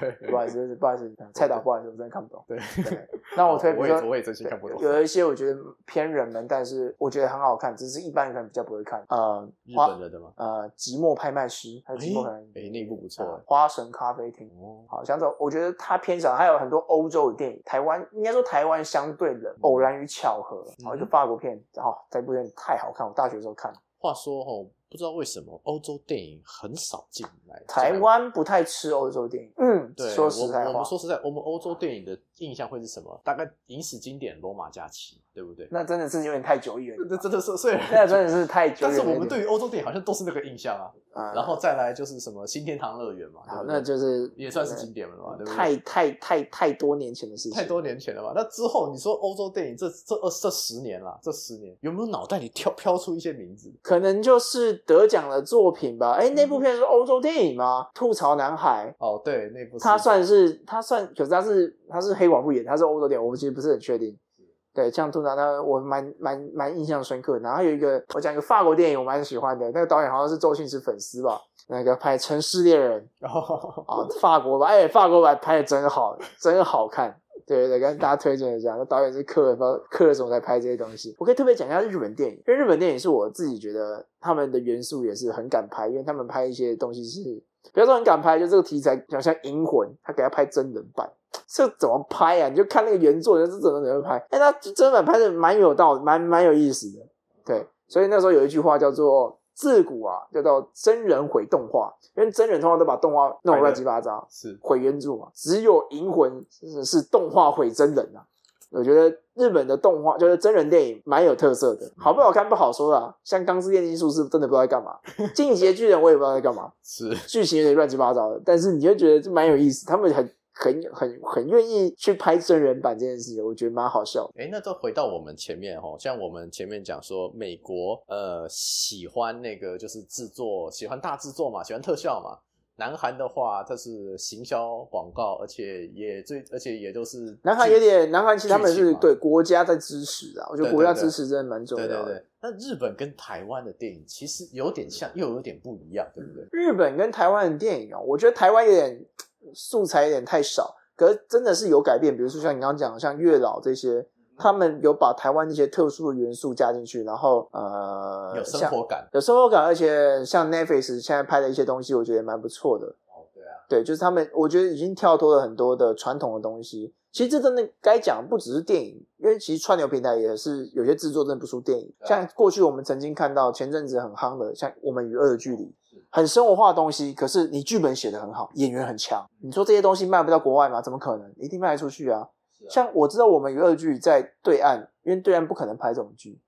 对不好意思，不好意思，蔡导不好意思，我真的看不懂。对，对，那我推，比我也我也真心看不懂。有一些我觉得偏冷门，但是我觉得很好看，只是一般人可能比较不会看。呃，日本人的吗？呃，寂寞拍卖师，还有寂寞可能哎，那部不错呃花神咖啡厅。哦。好，像这种我觉得它偏少，还有很多欧洲的电影，台湾应该说台湾相对冷，偶然与巧合，法国片，哦，这部片太好看，我大学的时候看。话说哦，不知道为什么欧洲电影很少进来台。湾不太吃欧洲电影，嗯，对，说实在话我我们，说实在，我们欧洲电影的印象会是什么？大概影史经典《罗马假期》，对不对？那真的是有点太久远了，那真的是，虽然那真的是太久但远但。是我们对于欧洲电影好像都是那个印象啊。啊，然后再来就是什么新天堂乐园嘛，那就是也算是经典了嘛，对不对？太太太太多年前的事情，太多年前了吧？那之后你说欧洲电影这这二这十年啦，这十年有没有脑袋里跳飘出一些名字？可能就是得奖的作品吧。哎，那部嗯片是欧洲电影吗？吐槽男孩，哦，对，那部他算是他算，可是他是他是黑寡妇演，他是欧洲电影，我其实不是很确定。对，像通常他我蛮蛮蛮印象深刻的。然后有一个我讲一个法国电影，我蛮喜欢的，那个导演好像是周星驰粉丝吧，那个拍《城市猎人》哦，啊，法国版，哎，法国版拍的真好，真好看。对对对，跟大家推荐一下，那导演是克尔，克尔怎么在拍这些东西。我可以特别讲一下日本电影，因为日本电影是我自己觉得他们的元素也是很敢拍，因为他们拍一些东西是，不要说很敢拍，就这个题材，好像《银魂》，他给他拍真人版，这怎么拍啊？你就看那个原作，人是怎么怎么拍，哎，他真人版拍的蛮有道理，蛮蛮有意思的。对，所以那时候有一句话叫做“自古啊，叫做真人毁动画”，因为真人通常都把动画弄得乱七八糟，是。毁原著嘛，只有《银魂》是是动画毁真人啊。我觉得日本的动画就是真人电影蛮有特色的，好不好看不好说啊。像《钢之炼金术师》真的不知道在干嘛，《进击的巨人》我也不知道在干嘛，是，剧情有点乱七八糟的，但是你就觉得这蛮有意思，他们很很很很愿意去拍真人版这件事情，我觉得蛮好笑的。哎，那都回到我们前面哦，像我们前面讲说，美国呃喜欢那个就是制作，喜欢大制作嘛，喜欢特效嘛。南韩的话，它是行销广告，而且也最，而且也都是南韩有点，南韩其实他们是对国家在支持啊，我觉得国家支持真的蛮重要的。对对对。那日本跟台湾的电影其实有点像，又有点不一样，对不对？日本跟台湾的电影哦，我觉得台湾有点素材有点太少，可是真的是有改变。比如说像你刚刚讲的，像月老这些，他们有把台湾那些特殊的元素加进去，然后呃，有生活感。有生活感，而且像 Netflix 现在拍的一些东西，我觉得也蛮不错的。哦，对啊，对，就是他们，我觉得已经跳脱了很多的传统的东西。其实这真的该讲，不只是电影，因为其实串流平台也是有些制作真的不输电影。像过去我们曾经看到前阵子很夯的，像《我们与恶的距离》，很生活化的东西，可是你剧本写得很好，演员很强，你说这些东西卖不到国外吗？怎么可能？一定卖得出去啊！像我知道我们娱乐剧在对岸，因为对岸不可能拍这种剧，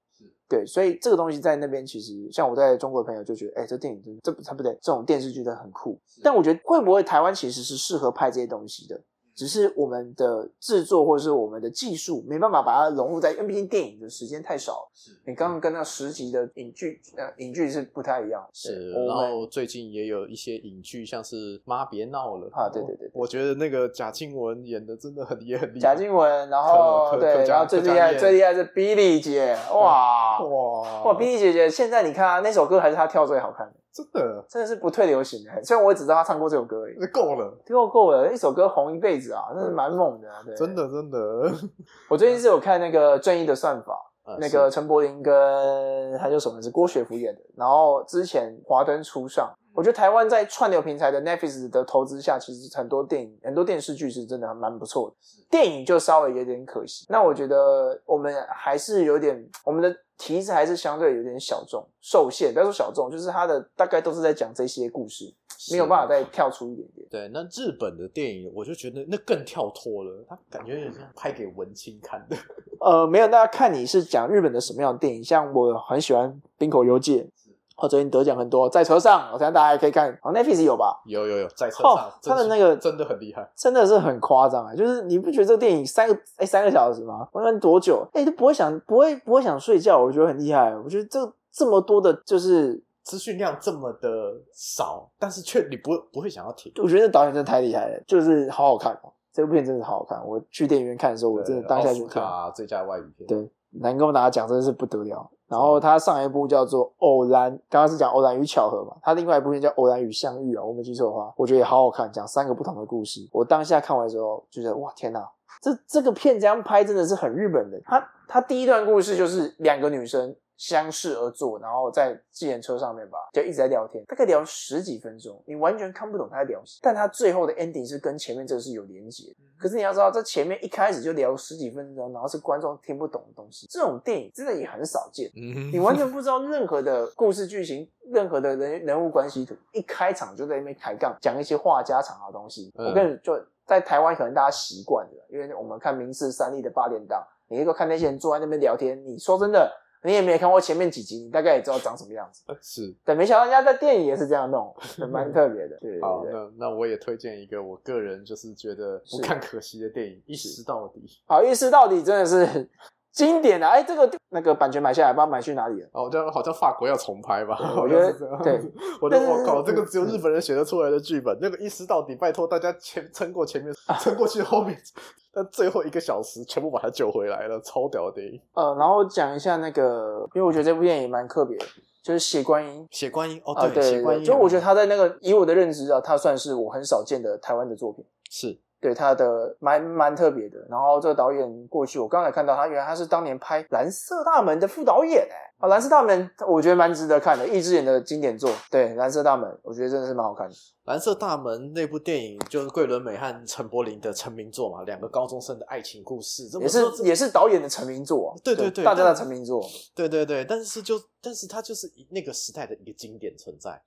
对，所以这个东西在那边其实，像我在中国的朋友就觉得，哎、这电影真的这不对，这种电视剧真的很酷。但我觉得会不会台湾其实是适合拍这些东西的，只是我们的制作或者是我们的技术没办法把它融入在，因为毕竟电影的时间太少。你刚刚跟那十集的影剧，呃，影剧是不太一样。是，然后最近也有一些影剧，像是《妈别闹了》啊对对对对我觉得那个贾静雯演的真的很也很厉害。贾静雯，然后对，然后最厉害最厉害是 Billy 姐，哇哇哇，Billy 姐姐，现在你看啊，那首歌还是她跳最好看的，真的真的是不退流行的。虽然我也只知道他唱过这首歌而已，那够了，够够了，一首歌红一辈子啊，真是蛮猛的、啊。对，真。的真的。我最近是有看那个《正义的算法》，啊那个陈柏霖跟还有什么是郭雪芙演的，然后之前《华灯初上》，我觉得台湾在串流平台的 Netflix 的投资下，其实很多电影、很多电视剧是真的蛮不错的。电影就稍微有点可惜。那我觉得我们还是有点，我们的题材还是相对有点小众、受限。不要说小众，就是它的大概都是在讲这些故事，没有办法再跳出一点点。对，那日本的电影，我就觉得那更跳脱了，它感觉有点像拍给文青看的。呃，没有，那要看你是讲日本的什么样的电影？像我很喜欢《冰口游介》。哦，最近得奖很多，在车上，我相信大家也可以看。哦，Netflix 有吧？有有有，在车哦上，他的那个真的很厉害。真的是很夸张啊！就是你不觉得这个电影三个哎三个小时吗？我看多久？哎都不会想不会不会想睡觉，我觉得很厉害。我觉得这这么多的，就是资讯量这么的少，但是却你不会不会想要停。我觉得导演真的太厉害了，就是好好看哦。这部片真的好好看，我去电影院看的时候，我真的当下就看。啊，最佳外语片。对，能够拿奖真的是不得了。然后他上一部叫做《偶然》，刚刚是讲《偶然与巧合》嘛，他另外一部片叫《偶然与相遇》啊，我没记错的话，我觉得也好好看，讲三个不同的故事。我当下看完之后就觉得，哇，天哪，这这个片这样拍真的是很日本的。他他第一段故事就是两个女生相视而坐，然后在计程车上面吧，就一直在聊天，大概聊十几分钟，你完全看不懂他在聊什么，但他最后的 ending 是跟前面这个是有连接。可是你要知道，这前面一开始就聊十几分钟，然后是观众听不懂的东西，这种电影真的也很少见。嗯你完全不知道任何的故事剧情，任何的人人物关系图，一开场就在那边抬杠，讲一些话家常的东西。嗯我跟你就在台湾，可能大家习惯了，因为我们看明视三立的八点档，你如果看那些人坐在那边聊天，你说真的，你也没看过前面几集，你大概也知道长什么样子。是。但，没想到人家在电影也是这样弄，蛮 特别的。好，那那我也推荐一个我个人就是觉得不看可惜的电影《一尸到底》。好，一尸到底真的是经典的、啊。哎，这个那个版权买下来，不知道买去哪里了。哦，好像好像法国要重拍吧？我觉得这样对，我的我靠，这个只有日本人写得出来的剧本，那个一尸到底，拜托大家前撑过前面，撑过去后面，但最后一个小时全部把它救回来了，超屌的电影。呃，然后讲一下那个，因为我觉得这部电影蛮特别，就是血观音。血观音哦，啊，对血观音，就我觉得他在那个以我的认知啊，他算是我很少见的台湾的作品。是对他的蛮蛮特别的，然后这个导演过去我刚才看到他，原来他是当年拍《蓝色大门》的副导演哎，啊，《蓝色大门》我觉得蛮值得看的，易智言的经典作，对，《蓝色大门》我觉得真的是蛮好看的。蓝色大门那部电影，就是桂纶镁和陈柏霖的成名作嘛，两个高中生的爱情故事，这也是也是导演的成名作、啊，对对对大家的成名作。对对对，但是就但是它就是那个时代的一个经典存在。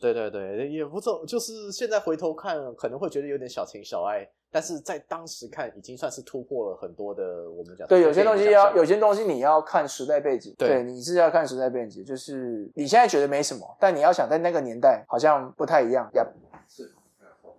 对对对，也不错，就是现在回头看可能会觉得有点小情小爱，但是在当时看已经算是突破了很多的我们讲对，有些东西要有些些东西你要看时代背景，对你是要看时代背景，就是你现在觉得没什么，但你要想在那个年代好像不太一样呀。是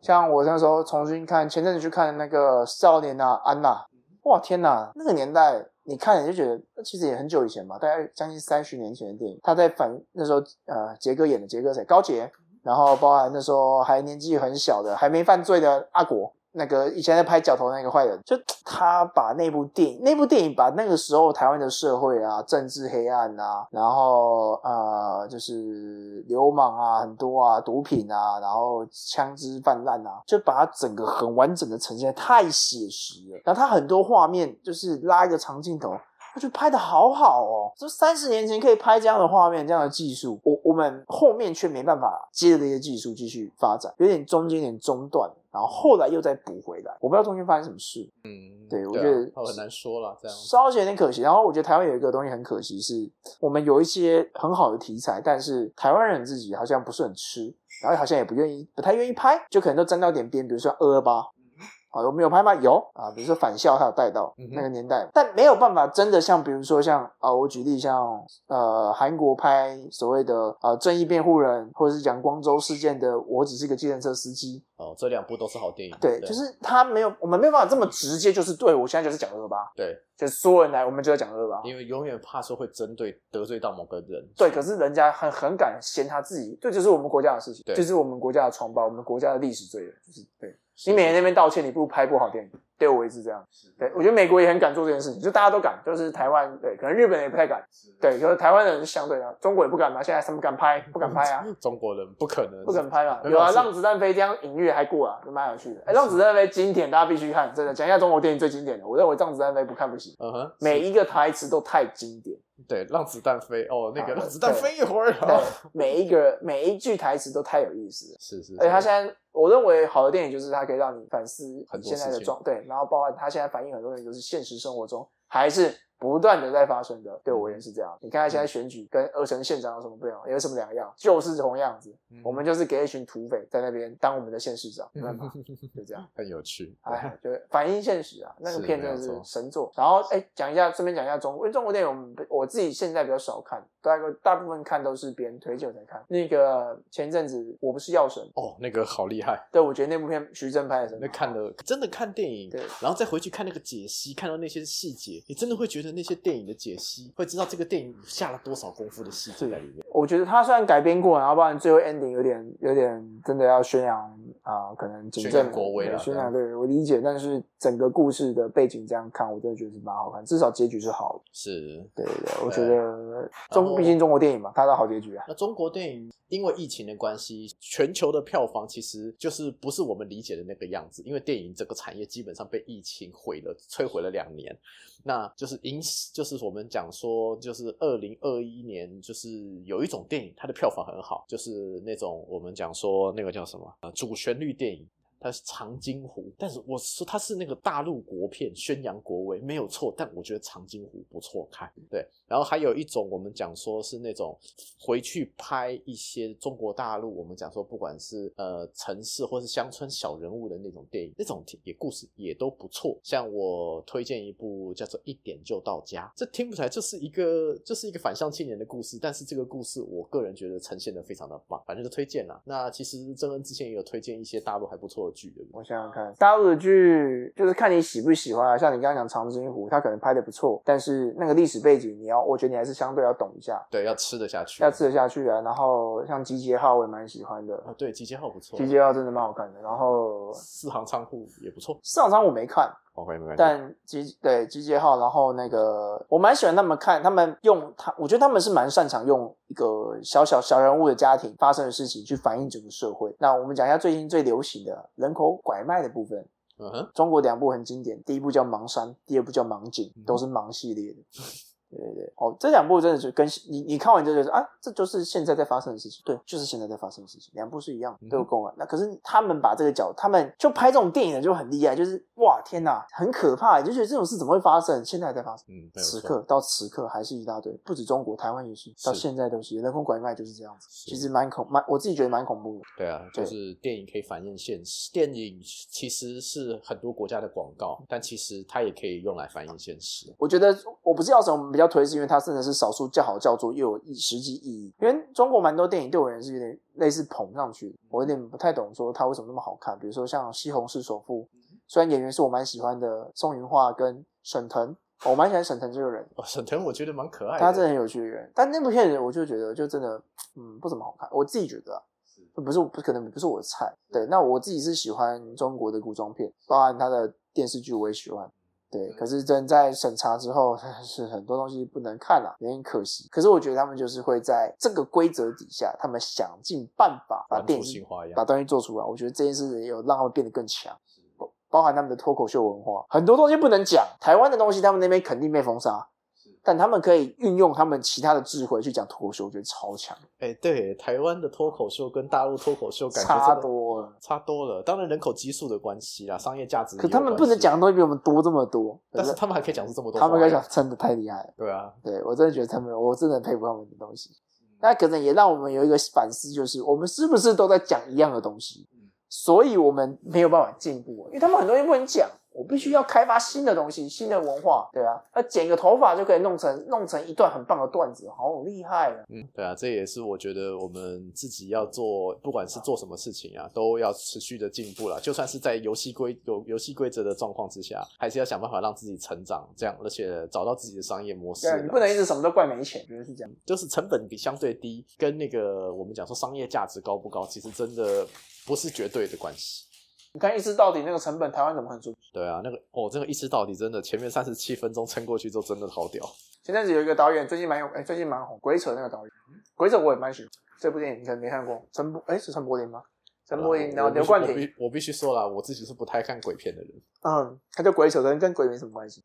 像我那时候重新看，前阵子去看那个少年啊安娜，哇天哪，那个年代你看你就觉得其实也很久以前嘛，大概将近三十年前的电影。他在反那时候呃杰哥演的杰哥谁高杰，然后包含那时候还年纪很小的还没犯罪的阿国。那个以前在拍角头那个坏人，就他把那部电影，那部电影把那个时候台湾的社会啊、政治黑暗啊，然后呃就是流氓啊很多啊、毒品啊，然后枪支泛滥啊，就把它整个很完整的呈现，太写实了。然后他很多画面就是拉一个长镜头，我觉得拍的好好哦，就三十年前可以拍这样的画面、这样的技术，我我们后面却没办法接着这些技术继续发展，有点中间有点中断，然后后来又再补回来，我不知道中间发生什么事，嗯，对我啊觉得哦很难说了，这样稍显有点可惜。然后我觉得台湾有一个东西很可惜，是我们有一些很好的题材，但是台湾人自己好像不是很吃，然后好像也不愿意，不太愿意拍，就可能都沾到点边，比如说二二八。啊，有没有拍吗？有啊，比如说返校，他有带到嗯那个年代，但没有办法真的像，比如说像啊，我举例像呃韩国拍所谓的呃正义辩护人，或者是讲光州事件的，我只是一个计程车司机，哦，这两部都是好电影，对，就是他没有，我们没有办法这么直接，就是对我现在就是讲二二八，对，就是所有人来，我们就要讲二二八，因为永远怕说会针对得罪到某个人，对，可是人家很很敢嫌他自己，这就是我们国家的事情，对这是我们国家的疮疤，我们国家的历史罪人，就是对。是你每天那边道歉，你不如拍部好电影，对我也是这样。对我觉得美国也很敢做这件事情，就大家都敢，就是台湾对，可能日本人也不太敢，对，就是台湾人是相对的，中国也不敢嘛，现在什么敢拍，不敢拍啊，中国人不可能，不敢拍嘛，有啊，让子弹飞这样隐喻还过啊，就蛮有趣的。哎，让子弹飞经典，大家必须看，真的讲一下中国电影最经典的，我认为让子弹飞不看不行，嗯哼，每一个台词都太经典。对，让子弹飞哦，那个啊让子弹飞一会儿对哦，，每一个每一句台词都太有意思了。是是，而且他现在，我认为好的电影就是它可以让你反思很多现在的状对，然后包含他现在反映很多人就是现实生活中还是不断的在发生的。对我是这样。你看他现在选举跟二城县长有什么不一样？有什么两样？就是同样子。嗯我们就是给一群土匪在那边当我们的县市长，没办法，就这样。很有趣，哎，就反映现实啊，那个片真的是神作。然后哎，讲一下，顺便讲一下中国，因为中国电影我我自己现在比较少看，大概大部分看都是别人推荐我才看。那个前一阵子我不是药神，哦，那个好厉害。对我觉得那部片徐峥拍的真的那看了真的看电影对，然后再回去看那个解析，看到那些细节，你真的会觉得那些电影的解析，会知道这个电影下了多少功夫的戏，最在里面。我觉得他虽然改编过，然后不然最后 ending 有点有点真的要宣扬啊、可能警宣政国威了对宣扬对我理解，但是整个故事的背景这样看，我真的觉得是蛮好看，至少结局是好的。是，对对对，我觉得中毕竟中国电影嘛，它的好结局啊。那中国电影因为疫情的关系，全球的票房其实就是不是我们理解的那个样子。因为电影这个产业基本上被疫情毁了，摧毁了两年。那就是影，就是我们讲说，就是二零二一年，就是有一种电影，它的票房很好，就是那种我们讲说那个叫什么呃主旋旋律电影。它是长津湖，但是我说它是那个大陆国片，宣扬国威没有错，但我觉得长津湖不错看。对，然后还有一种我们讲说是那种回去拍一些中国大陆，我们讲说不管是呃城市或是乡村小人物的那种电影，那种也故事也都不错。像我推荐一部叫做《一点就到家》，这听不出来就是一个就是一个返乡青年的故事，但是这个故事我个人觉得呈现的非常的棒，反正就推荐啦。那其实曾恩之前也有推荐一些大陆还不错的剧，对不对？我想想看，大陆的剧就是看你喜不喜欢啊。像你刚刚讲《长津湖》，它可能拍的不错，但是那个历史背景，你要，我觉得你还是相对要懂一下，对，要吃得下去，要吃得下去啊。然后像《集结号》，我也蛮喜欢的，啊，对，集结号不错，《集结号》真的蛮好看的。然后《四行仓库也不错。四行仓库我没看，OK，没关系。但集对集结号，然后那个我蛮喜欢他们看，他们用他，我觉得他们是蛮擅长用一个小小小人物的家庭发生的事情去反映整个社会。那我们讲一下最近最流行的人口拐卖的部分。嗯哼，中国两部很经典，第一部叫《盲山》，第二部叫《盲井嗯》，都是盲系列的。对对对，哦，这两部真的就跟你你看完就觉得啊，这就是现在在发生的事情，对，就是现在在发生的事情，两部是一样嗯都有共感。那可是他们把这个角，他们就拍这种电影的就很厉害，就是哇天哪，很可怕，你就觉得这种事怎么会发生？现在还在发生。此刻到此刻还是一大堆，不止中国，台湾也是，到现在都是人口拐卖就是这样子，其实蛮恐蛮，我自己觉得蛮恐怖的。对啊，就是电影可以反映现实，电影其实是很多国家的广告，但其实它也可以用来反映现实。我觉得我不是要什么比较推，是因为它真的是少数叫好叫座又有意实际意义。因为中国蛮多电影对我而言是有点类似捧上去的，我有点不太懂说它为什么那么好看。比如说像《西红柿首富》，虽然演员是我蛮喜欢的宋云桦跟沈腾，我蛮喜欢沈腾这个人，哦，沈腾我觉得蛮可爱的，他真的很有趣的人。但那部片子我就觉得就真的嗯不怎么好看，我自己觉得、啊。不是不可能不是我的菜，对，那我自己是喜欢中国的古装片，包含他的电视剧我也喜欢，对，可是真在审查之后，是很多东西不能看了，有点可惜。可是我觉得他们就是会在这个规则底下，他们想尽办法把电影把东西做出来。我觉得这件事也有让他们变得更强，包包含他们的脱口秀文化，很多东西不能讲，台湾的东西他们那边肯定被封杀。但他们可以运用他们其他的智慧去讲脱口秀，我觉得超强，哎，对，台湾的脱口秀跟大陆脱口秀感觉差多了。差多了。当然人口基数的关系啦，商业价值。可他们不能讲的东西比我们多这么多，但是他们还可以讲出这么多。他们可以讲，真的太厉害了。对啊，对我真的觉得他们，我真的很佩服他们的东西。那可能也让我们有一个反思，就是我们是不是都在讲一样的东西，所以我们没有办法进步，因为他们很多东西不能讲，我必须要开发新的东西、新的文化，对啊，那剪个头发就可以弄成弄成一段很棒的段子，好厉害啊！嗯，对啊，这也是我觉得我们自己要做，不管是做什么事情啊，都要持续的进步啦。就算是在游戏规有游戏规则的状况之下，还是要想办法让自己成长，这样而且找到自己的商业模式啦。对，你不能一直什么都怪没钱，觉得是这样。就是成本比相对低，跟那个我们讲说商业价值高不高，其实真的不是绝对的关系。你看一吃到底那个成本，台湾怎么很出？对啊，那个哦，这个一吃到底真的前面三十七分钟撑过去之后，真的好屌。前阵子有一个导演最近蛮有，哎、最近蛮红，鬼扯那个导演，鬼扯我也蛮喜欢。这部电影你可能没看过，陈柏，哎、是陈柏霖吗？陈柏霖，然后刘冠廷，我必我必须说了，我自己是不太看鬼片的人。嗯，他叫鬼扯，跟跟鬼没什么关系。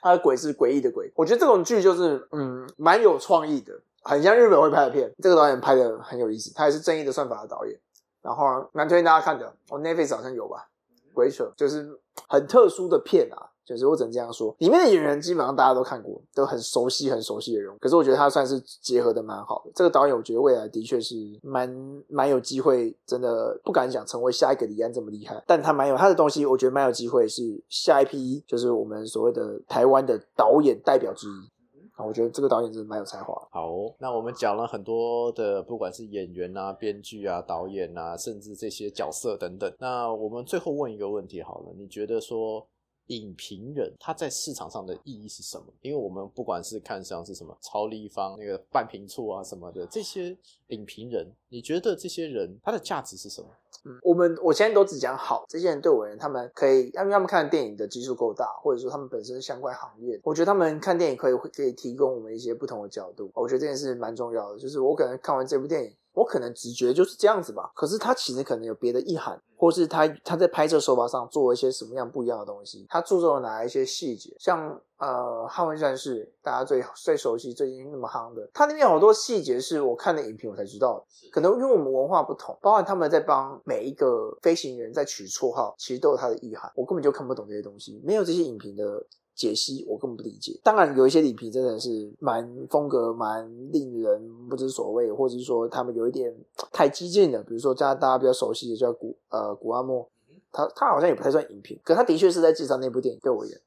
他的鬼是诡异的鬼。我觉得这种剧就是嗯蛮有创意的，很像日本会拍的片。这个导演拍的很有意思，他也是正义的算法的导演。然后蛮推荐大家看的，我 Netflix 好像有吧？鬼扯就是很特殊的片啊。就是我只能这样说，里面的演员基本上大家都看过，都很熟悉、很熟悉的人。可是我觉得他算是结合的蛮好的。这个导演，我觉得未来的确是蛮蛮有机会，真的不敢想成为下一个李安这么厉害，但他蛮有他的东西，我觉得蛮有机会是下一批，就是我们所谓的台湾的导演代表之一。啊，我觉得这个导演真的蛮有才华。好，那我们讲了很多的，不管是演员啊、编剧啊、导演啊，甚至这些角色等等。那我们最后问一个问题好了，你觉得说？影评人他在市场上的意义是什么？因为我们不管是看像是什么超立方那个半平处啊什么的这些影评人，你觉得这些人他的价值是什么？嗯，我们我现在都只讲好，这些人对我而言，他们可以，因为他们看电影的基数够大，或者说他们本身相关行业，我觉得他们看电影可以可以提供我们一些不同的角度。我觉得这件事蛮重要的，就是我可能看完这部电影。我可能直觉就是这样子吧，可是他其实可能有别的意涵，或是他他在拍摄手法上做了一些什么样不一样的东西，他注重了哪一些细节，像呃《捍卫战士》，大家最最熟悉、最近那么夯的，它里面好多细节是我看的影评我才知道的，可能因为我们文化不同，包含他们在帮每一个飞行员在取绰号，其实都有他的意涵，我根本就看不懂这些东西，没有这些影评的。解析我根本不理解，当然有一些影评真的是蛮风格蛮令人不知所谓，或者是说他们有一点太激进了，比如说大家比较熟悉的叫古呃古阿莫，他他好像也不太算影评，可他的确是在介绍那部电影，对我而言。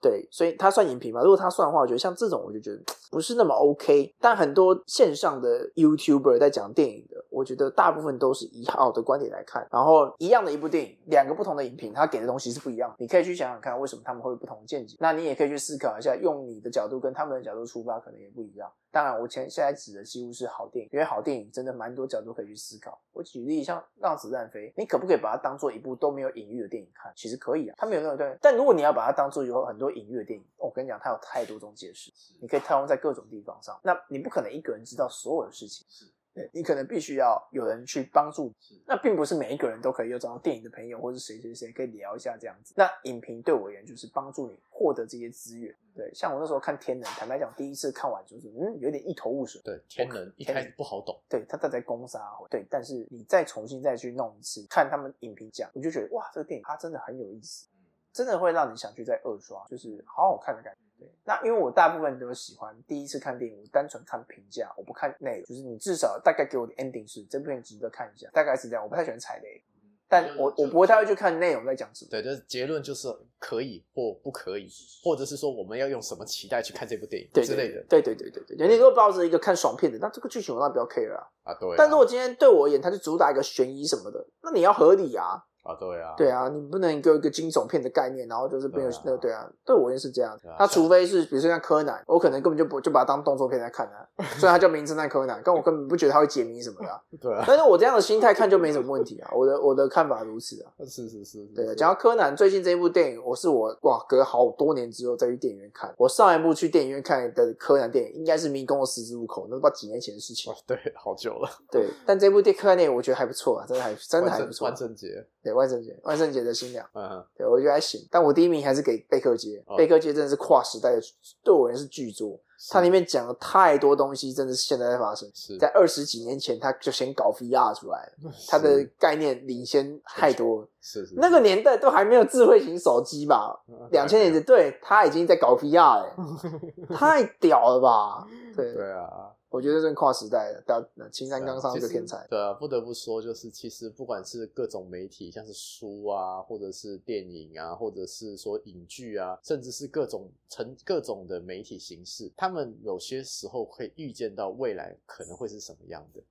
对，所以他算影评嘛？如果他算的话，我觉得像这种，我就觉得不是那么 OK。但很多线上的 YouTuber 在讲电影的，我觉得大部分都是以好的观点来看。然后一样的一部电影，两个不同的影评，他给的东西是不一样。你可以去想想看，为什么他们会有不同见解？那你也可以去思考一下，用你的角度跟他们的角度出发，可能也不一样。当然，我前现在指的几乎是好电影，因为好电影真的蛮多角度可以去思考。我举例像《让子弹飞》，你可不可以把它当做一部都没有隐喻的电影看？其实可以啊，它没有那种对。但如果你要把它当做有很多隐喻的电影，我跟你讲，它有太多种解释，你可以套用在各种地方上。那你不可能一个人知道所有的事情。对你可能必须要有人去帮助，那并不是每一个人都可以有找到电影的朋友或是谁谁谁可以聊一下这样子。那影评对我而言就是帮助你获得这些资源。对，像我那时候看《天能》，坦白讲，第一次看完就是嗯有点一头雾水。对，《天能》一开始不好懂。对，他他在攻杀。对，但是你再重新再去弄一次，看他们影评讲，你就觉得哇，这个电影它真的很有意思，真的会让你想去再二刷，就是好好看的感觉。对，那因为我大部分都喜欢第一次看电影，我单纯看评价，我不看内容，就是你至少大概给我的 ending 是这部片值得看一下，大概是这样。我不太喜欢踩雷，但我我不会太会去看内容在讲什么。对，就是结论就是可以或不可以，或者是说我们要用什么期待去看这部电影之类的。对对对对对，你如果抱着一个看爽片的，那这个剧情我那比较 care 啊。啊，对。但如果今天对我而言，它是主打一个悬疑什么的，那你要合理啊。啊，对啊，对啊，你不能给我一个惊悚片的概念，然后就是没有那个，对啊，对我也是这样。他除非是，比如说像柯南，我可能根本就不就把它当动作片来看啊。虽然它叫名侦探柯南，但我根本不觉得他会解谜什么的。对啊，但是我这样的心态看就没什么问题啊。我的我的看法如此啊。是是是，对。讲到柯南最近这一部电影，我是我哇，隔好多年之后再去电影院看。我上一部去电影院看的柯南电影，应该是《迷宫的十字路口》，那不知道几年前的事情。对，好久了。对，但这部电柯南电影我觉得还不错啊，真的还真的还不错。万圣节。对，万圣节，万圣节的新娘，嗯，对我觉得还行，但我第一名还是给贝克街，贝克街真的是跨时代的，对我而言是巨作，它里面讲了太多东西，真的是现在在发生，在二十几年前他就先搞 VR 出来了，他的概念领先太多，是是，那个年代都还没有智慧型手机吧，两千年的，对他已经在搞 VR 了，太屌了吧，对。对啊。我觉得是跨时代的，到青山刚上是个天才。对啊，不得不说，就是其实不管是各种媒体，像是书啊，或者是电影啊，或者是说影剧啊，甚至是各种成各种的媒体形式，他们有些时候会预见到未来可能会是什么样的。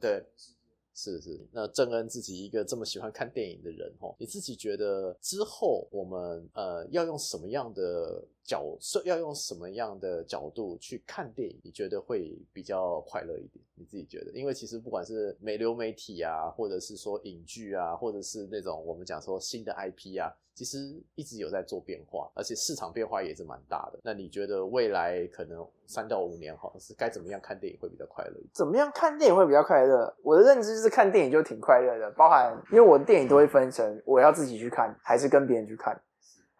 对。是是，那正恩自己一个这么喜欢看电影的人哦，你自己觉得之后我们呃要用什么样的角色，要用什么样的角度去看电影？你觉得会比较快乐一点？你自己觉得？因为其实不管是美流媒体啊，或者是说影剧啊，或者是那种我们讲说新的 IP 啊。其实一直有在做变化，而且市场变化也是蛮大的。那你觉得未来可能三到五年，好像是该怎么样看电影会比较快乐？怎么样看电影会比较快乐？我的认知就是看电影就挺快乐的，包含因为我的电影都会分成我要自己去看，还是跟别人去看。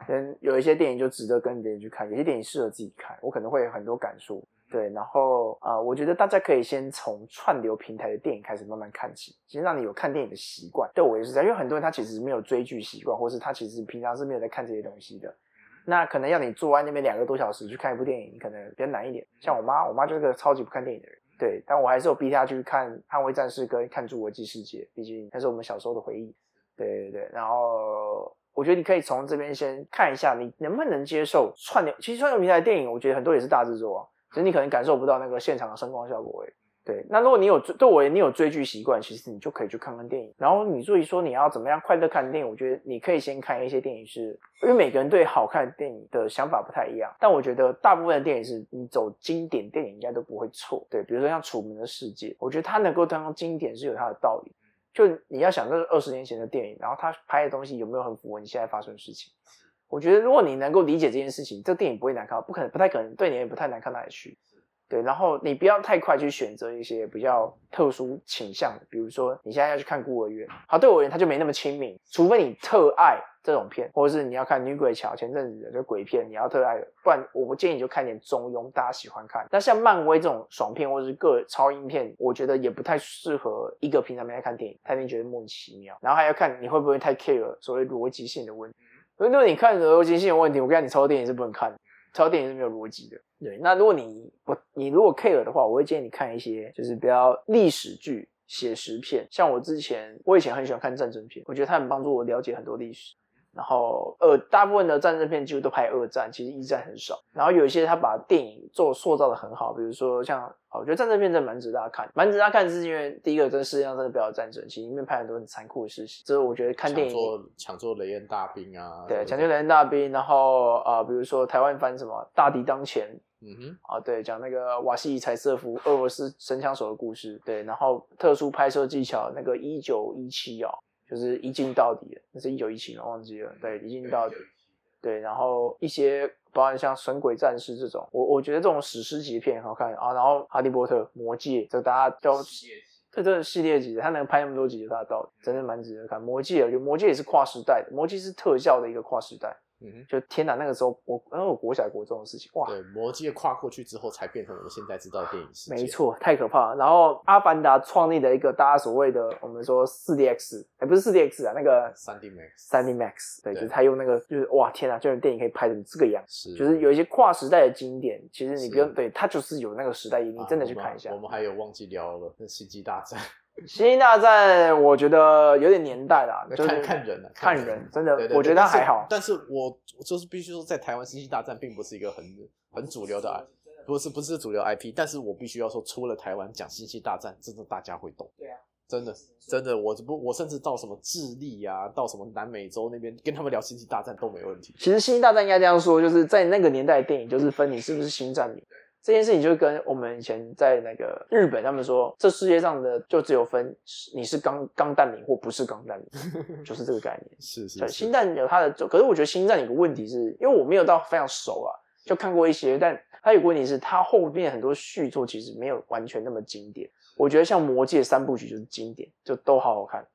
跟有一些电影就值得跟别人去看，有些电影适合自己看，我可能会有很多感触。对，然后啊、我觉得大家可以先从串流平台的电影开始慢慢看起，先让你有看电影的习惯。对我也是这样，因为很多人他其实没有追剧习惯，或是他其实平常是没有在看这些东西的。那可能要你坐在那边两个多小时去看一部电影，可能比较难一点。像我妈，我妈就是个超级不看电影的人，对，但我还是有逼她去看《捍卫战士》跟看《侏罗纪世界》，毕竟那是我们小时候的回忆。对对对，然后我觉得你可以从这边先看一下，你能不能接受串流。其实串流平台的电影，我觉得很多也是大制作啊，只是你可能感受不到那个现场的声光效果而已。对，那如果你有追对我你有追剧习惯，其实你就可以去看看电影。然后你至于说你要怎么样快乐看电影，我觉得你可以先看一些电影是，因为每个人对好看的电影的想法不太一样。但我觉得大部分的电影是你走经典电影应该都不会错。对，比如说像《楚门的世界》，我觉得它能够当经典是有它的道理。就你要想，这是二十年前的电影，然后他拍的东西有没有很符合你现在发生的事情？我觉得如果你能够理解这件事情，这电影不会难看，不可能不太可能对你也不太难看哪里去。对，然后你不要太快去选择一些比较特殊倾向的，比如说你现在要去看孤儿院，好，对我而言它就没那么亲民，除非你特爱这种片，或者是你要看女鬼桥前阵子的就鬼片，你要特爱的，不然我不建议你就看点中庸，大家喜欢看。那像漫威这种爽片或者是个超英片，我觉得也不太适合一个平常没在看电影，他一定觉得莫名其妙，然后还要看你会不会太 care 所谓逻辑性的问题。如果你看逻辑性的问题，我跟你讲，你超多电影是不能看的。超电影是没有逻辑的。对，那如果你不你如果 care 的话，我会建议你看一些就是比较历史剧、写实片。像我之前，我以前很喜欢看战争片，我觉得它很帮助我了解很多历史。然后二大部分的战争片几乎都拍二战，其实一战很少。然后有一些他把电影做塑造的很好，比如说像，哦我觉得战争片真的蛮值得大家看，蛮值得大家看，是因为第一个，这世界上真的不要有战争，其实里面拍很多很残酷的事情。这是我觉得看电影抢做抢做雷恩大兵啊，对，抢救雷恩大兵，然后啊、呃比如说台湾翻什么《大敌当前》嗯哼，啊，对，讲那个瓦西里柴瑟夫俄罗斯神枪手的故事，对，然后特殊拍摄技巧那个一九一七哦，就是一镜到底的，那是一九一七年？忘记了，对，一镜到底，对，然后一些包含像《神鬼战士》这种，我我觉得这种史诗级片很好看啊，然后《哈利波特》《魔戒》，这大家都这真的系列级的，他能拍那么多集，有他的道理，真的蛮值得看。魔戒，我觉得魔戒也是跨时代的，魔戒是特效的一个跨时代。嗯哼。就天哪，那个时候我因为我国小国中的事情，哇，对，魔界跨过去之后，才变成我们现在知道的电影世界。没，错，太可怕了。然后《阿凡达》创立的一个大家所谓的我们说四 DX，哎，不是四 DX 啊，那个三 D Max 三 D Max，对，对就是他用那个，就是哇天哪，这种电影可以拍成这个样，是，就是有一些跨时代的经典，其实你是不用对，它就是有那个时代意义，真的去看一下。我们还有忘记聊了那星际大战，星际大战，我觉得有点年代啦，就是看看人啊，看人，真的对，对我觉得还好。但是我我就是必须说，在台湾星际大战并不是一个很很主流的 I，不是不是主流 IP，但是我必须要说，出了台湾讲星际大战，真的大家会懂。对啊，真的真的，我不我甚至到什么智利啊，到什么南美洲那边跟他们聊星际大战都没问题。其实星际大战应该这样说，就是在那个年代的电影，就是分你是不是星战迷。这件事情就跟我们以前在那个日本，他们说这世界上的就只有分你是钢钢弹迷或不是钢弹迷，就是这个概念。对，是是是星战有它的，可是我觉得星战有个问题是，因为我没有到非常熟啊，就看过一些，但它有个问题是，它后面很多续作其实没有完全那么经典。我觉得像《魔戒》三部曲就是经典，就都好好看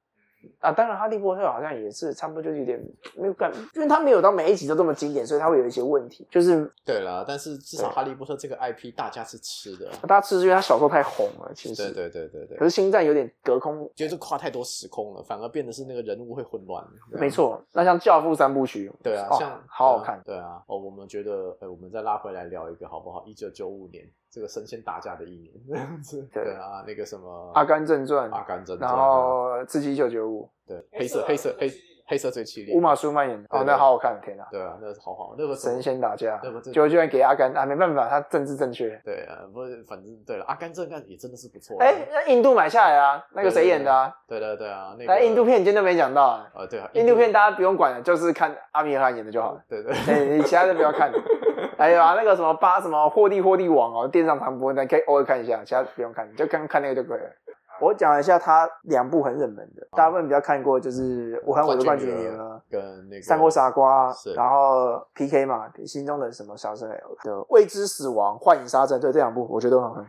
啊。当然，《哈利波特》好像也是差不多，就是有点没有感，因为它没有到每一集都这么经典，所以它会有一些问题。就是对啦，但是至少哈利波特这个 IP 大家是吃的。大家吃是因为他小时候太红了，其实对对对对对可，是星战有点隔空，就是跨太多时空了，反而变得是那个人物会混乱。没。错。那像《教父》三部曲，对啊，哦像好好看。对啊，哦，我们觉得，呃，我们再拉回来聊一个好不好？一九九五年，这个神仙打架的一年，这样子。对对啊，那个什么《阿甘正传》，阿甘正传，然后《刺激一九九五对黑色黑色黑黑色最凄》，厉，乌玛舒曼演的，哦，那好好看，天哪！对啊，那是好好，那个神仙打架对不，对结果居然给阿甘啊，没办法，他政治正确。对啊，不是，反正对了，阿甘正传也真的是不错啊。哎，那印度买下来啊，那个谁演的啊？对对对啊，那个印度片你今天都没讲到啊，啊，对啊，印度片大家不用管了，就是看阿米尔汗演的就好了。对对哎，你其他的不要看。还有啊，那个什么八什么霍地霍地网哦，电上常播，那可以偶尔看一下，其他不用看，就看看那个就可以了。我讲一下他两部很冷门的，大部分比较看过就是《我和我的冠军女儿》。跟那个三国傻瓜，然后 PK 嘛，心中的什么小生的未知死亡、幻影杀阵，对这两部我觉得都很好看。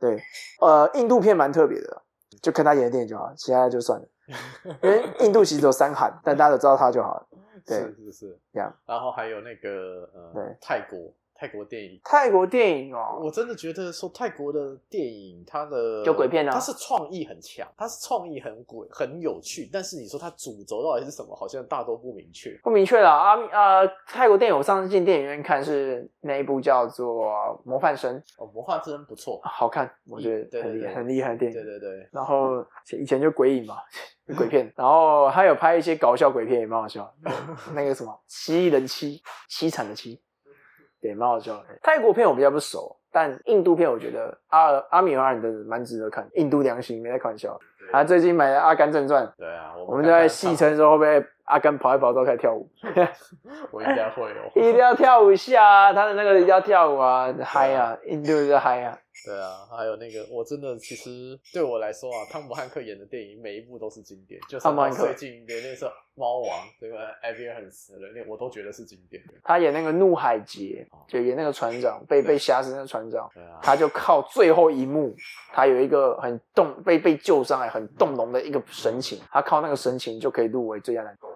对，呃，印度片蛮特别的，就看他演的电影就好，其他就算了。因为印度其实有三韩，但大家都知道他就好了。对。是是是，这样。然后还有那个呃对。泰国泰国电影。泰国电影哦，我真的觉得说泰国的电影，它的就鬼片啊。它是创意很强，它是创意很鬼很有趣，但是你说它主轴到底是什么，好像大都不明确。不明确了啊呃，泰国电影我上次进电影院看是那一部叫做《模范生》，哦，魔幻真不错，好看，我觉得对对对很厉害很厉害的电影。对对对，然后以前就鬼影嘛，鬼片，然后还有拍一些搞笑鬼片，也蛮好笑。那个什么七人妻，凄惨的妻，对，蛮好笑的。泰国片我比较不熟，但印度片我觉得阿阿米尔的蛮值得看。印度良心没在开玩笑。他最近买了《阿甘正传》，对啊，我们就在戏称说会不会阿甘跑一跑之后开始跳舞，我应该会哦。一定要跳舞一下啊！他的那个要跳舞啊，嗨啊，印度就嗨啊。对啊，还有那个，我真的其实对我来说啊，汤姆汉克演的电影每一部都是经典，就汤姆汉克最近的那个猫王这个艾比尔很死了，那我都觉得是经典的。他演那个怒海劫，就演那个船长被被吓死那个船长，对啊，他就靠最后一幕，他有一个很动被被救上来很动容的一个神情，他靠那个神情就可以入围最佳男主，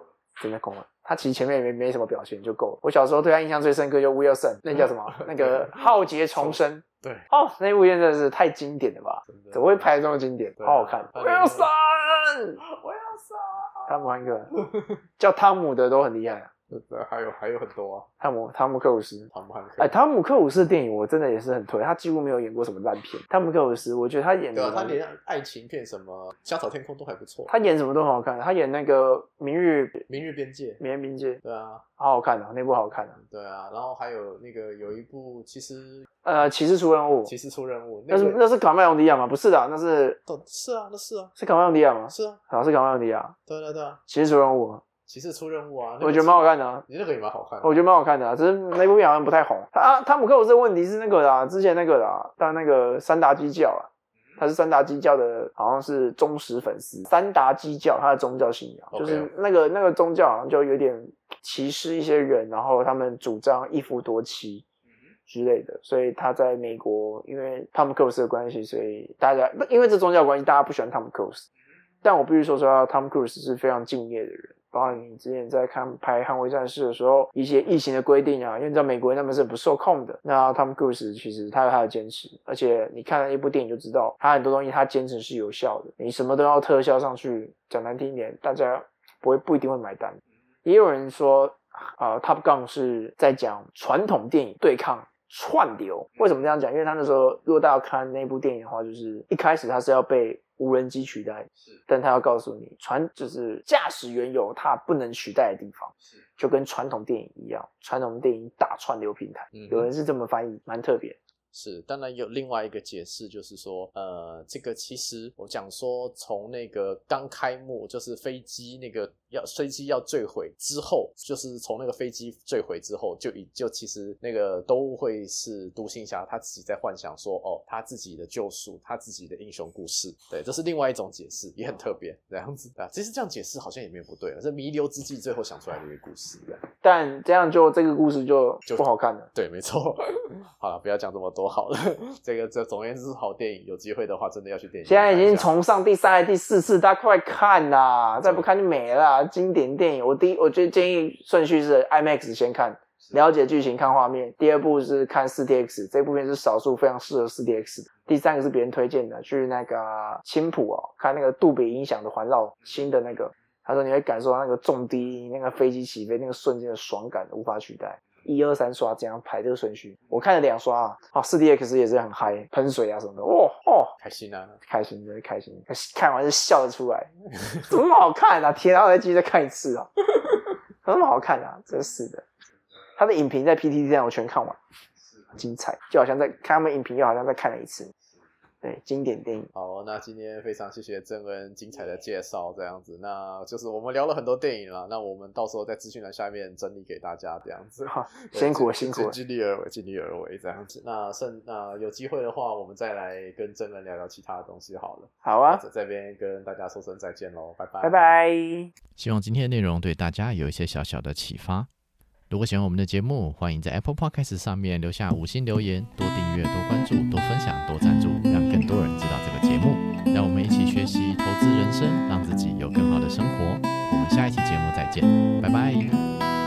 真的够了。他其实前面也没没什么表现就够了。我小时候对他印象最深刻就 Wilson，那叫什么？那个浩劫重生。对，哦，那部片真的是太经典了吧？怎么会拍得这么经典？好好看。他连那个 Wilson，我要杀。汤姆汉克，叫汤姆的都很厉害啊。对，还有还有很多啊，汤姆汤姆克鲁斯，汤姆汉克。哎，汤姆克鲁斯的电影我真的也是很推，他几乎没有演过什么烂片。汤姆克鲁斯，我觉得他演的他连爱情片什么《香草天空》都还不错，他演什么都很好看，他演那个《明日《明日边界》。明日边界》对啊，好好看啊，那部好看啊。对啊，然后还有那个有一部，其实呃，骑士出任务，骑士出任务，那是那是卡麦隆迪亚吗？不是的，那是是啊，那是啊，是卡麦隆迪亚吗？是啊，好，是卡麦隆迪亚。对对对啊，骑士出任务，骑士出任务啊，那个我觉得蛮好看的啊。你那个也蛮好看的，我觉得蛮好看的、啊，只是那部片好像不太红。啊，汤姆克鲁斯的问题是那个啦，之前那个啦，但那个三达基教啊，他是三达基教的，好像是忠实粉丝。三达基教他的宗教信仰就是那个那个宗教好像就有点歧视一些人，然后他们主张一夫多妻之类的，所以他在美国因为汤姆克鲁斯的关系，所以大家因为这宗教关系，大家不喜欢汤姆克鲁斯。但我必须说实话，汤姆克鲁斯是非常敬业的人。包括你之前在看拍《捍卫战士》的时候，一些疫情的规定啊，因为你知道美国人他们是不受控的。那汤姆克鲁斯其实他有他的坚持，而且你看了一部电影就知道，他很多东西他坚持是有效的。你什么都要特效上去，讲难听一点，大家不会不一定会买单。也有人说，呃，Top Gun 是在讲传统电影对抗串流。为什么这样讲？因为他那时候，如果大家看那部电影的话，就是一开始他是要被无人机取代，是。但他要告诉你，传就是驾驶员有他不能取代的地方，是。就跟传统电影一样，传统电影大串流平台，嗯有人是这么翻译，蛮特别。是，当然有另外一个解释，就是说，呃，这个其实我讲说，从那个刚开幕，就是飞机那个要飞机要坠毁之后，就是从那个飞机坠毁之后，就已就其实那个都会是独行侠他自己在幻想说，哦，他自己的救赎，他自己的英雄故事，对，这是另外一种解释，也很特别，这样子啊。其实这样解释好像也没有不对了，是弥留之际最后想出来的一个故事，这样。但这样就这个故事就就不好看了。对，没错。好了，不要讲这么多好了。这个这总而言之是好电影，有机会的话真的要去电影现在已经重上第三、第四次，大家快看啦！再不看就没了啦。经典电影，我第一，我觉得建议顺序是 IMAX 先看，了解剧情、看画面。第二部是看 4DX，这部片是少数非常适合 4DX 的。第三个是别人推荐的，去那个青浦哦，看那个杜比音响的环绕新的那个，他说你会感受到那个重低音，那个飞机起飞那个瞬间的爽感无法取代。一二三刷这样排这个顺序，我看了两刷啊，哦四 D X 也是很嗨，喷水啊什么的，哇哦，开心啊！开心真的开心，看完就笑得出来，怎么好看啊？天啊，我再继续再看一次啊，怎么好看啊？真是的，他的影评在 PTT 上我全看完，精彩，就好像在看他们影评，又好像再看了一次。对，经典电影。好，那今天非常谢谢郑恩精彩的介绍，这样子，那就是我们聊了很多电影了，那我们到时候在资讯栏下面整理给大家，这样子。好辛苦了辛苦了尽尽力而为，尽力而为这样子。那剩那有机会的话，我们再来跟郑恩聊聊其他的东西好了。好啊，在这边跟大家说声再见喽，拜拜，拜。拜。希望今天的内容对大家有一些小小的启发。如果喜欢我们的节目，欢迎在 Apple Podcast 上面留下五星留言，多订阅、多关注、多分享、多赞助，让更多人知道这个节目。让我们一起学习投资人生让自己有更好的生活。我们下一期节目再见拜拜。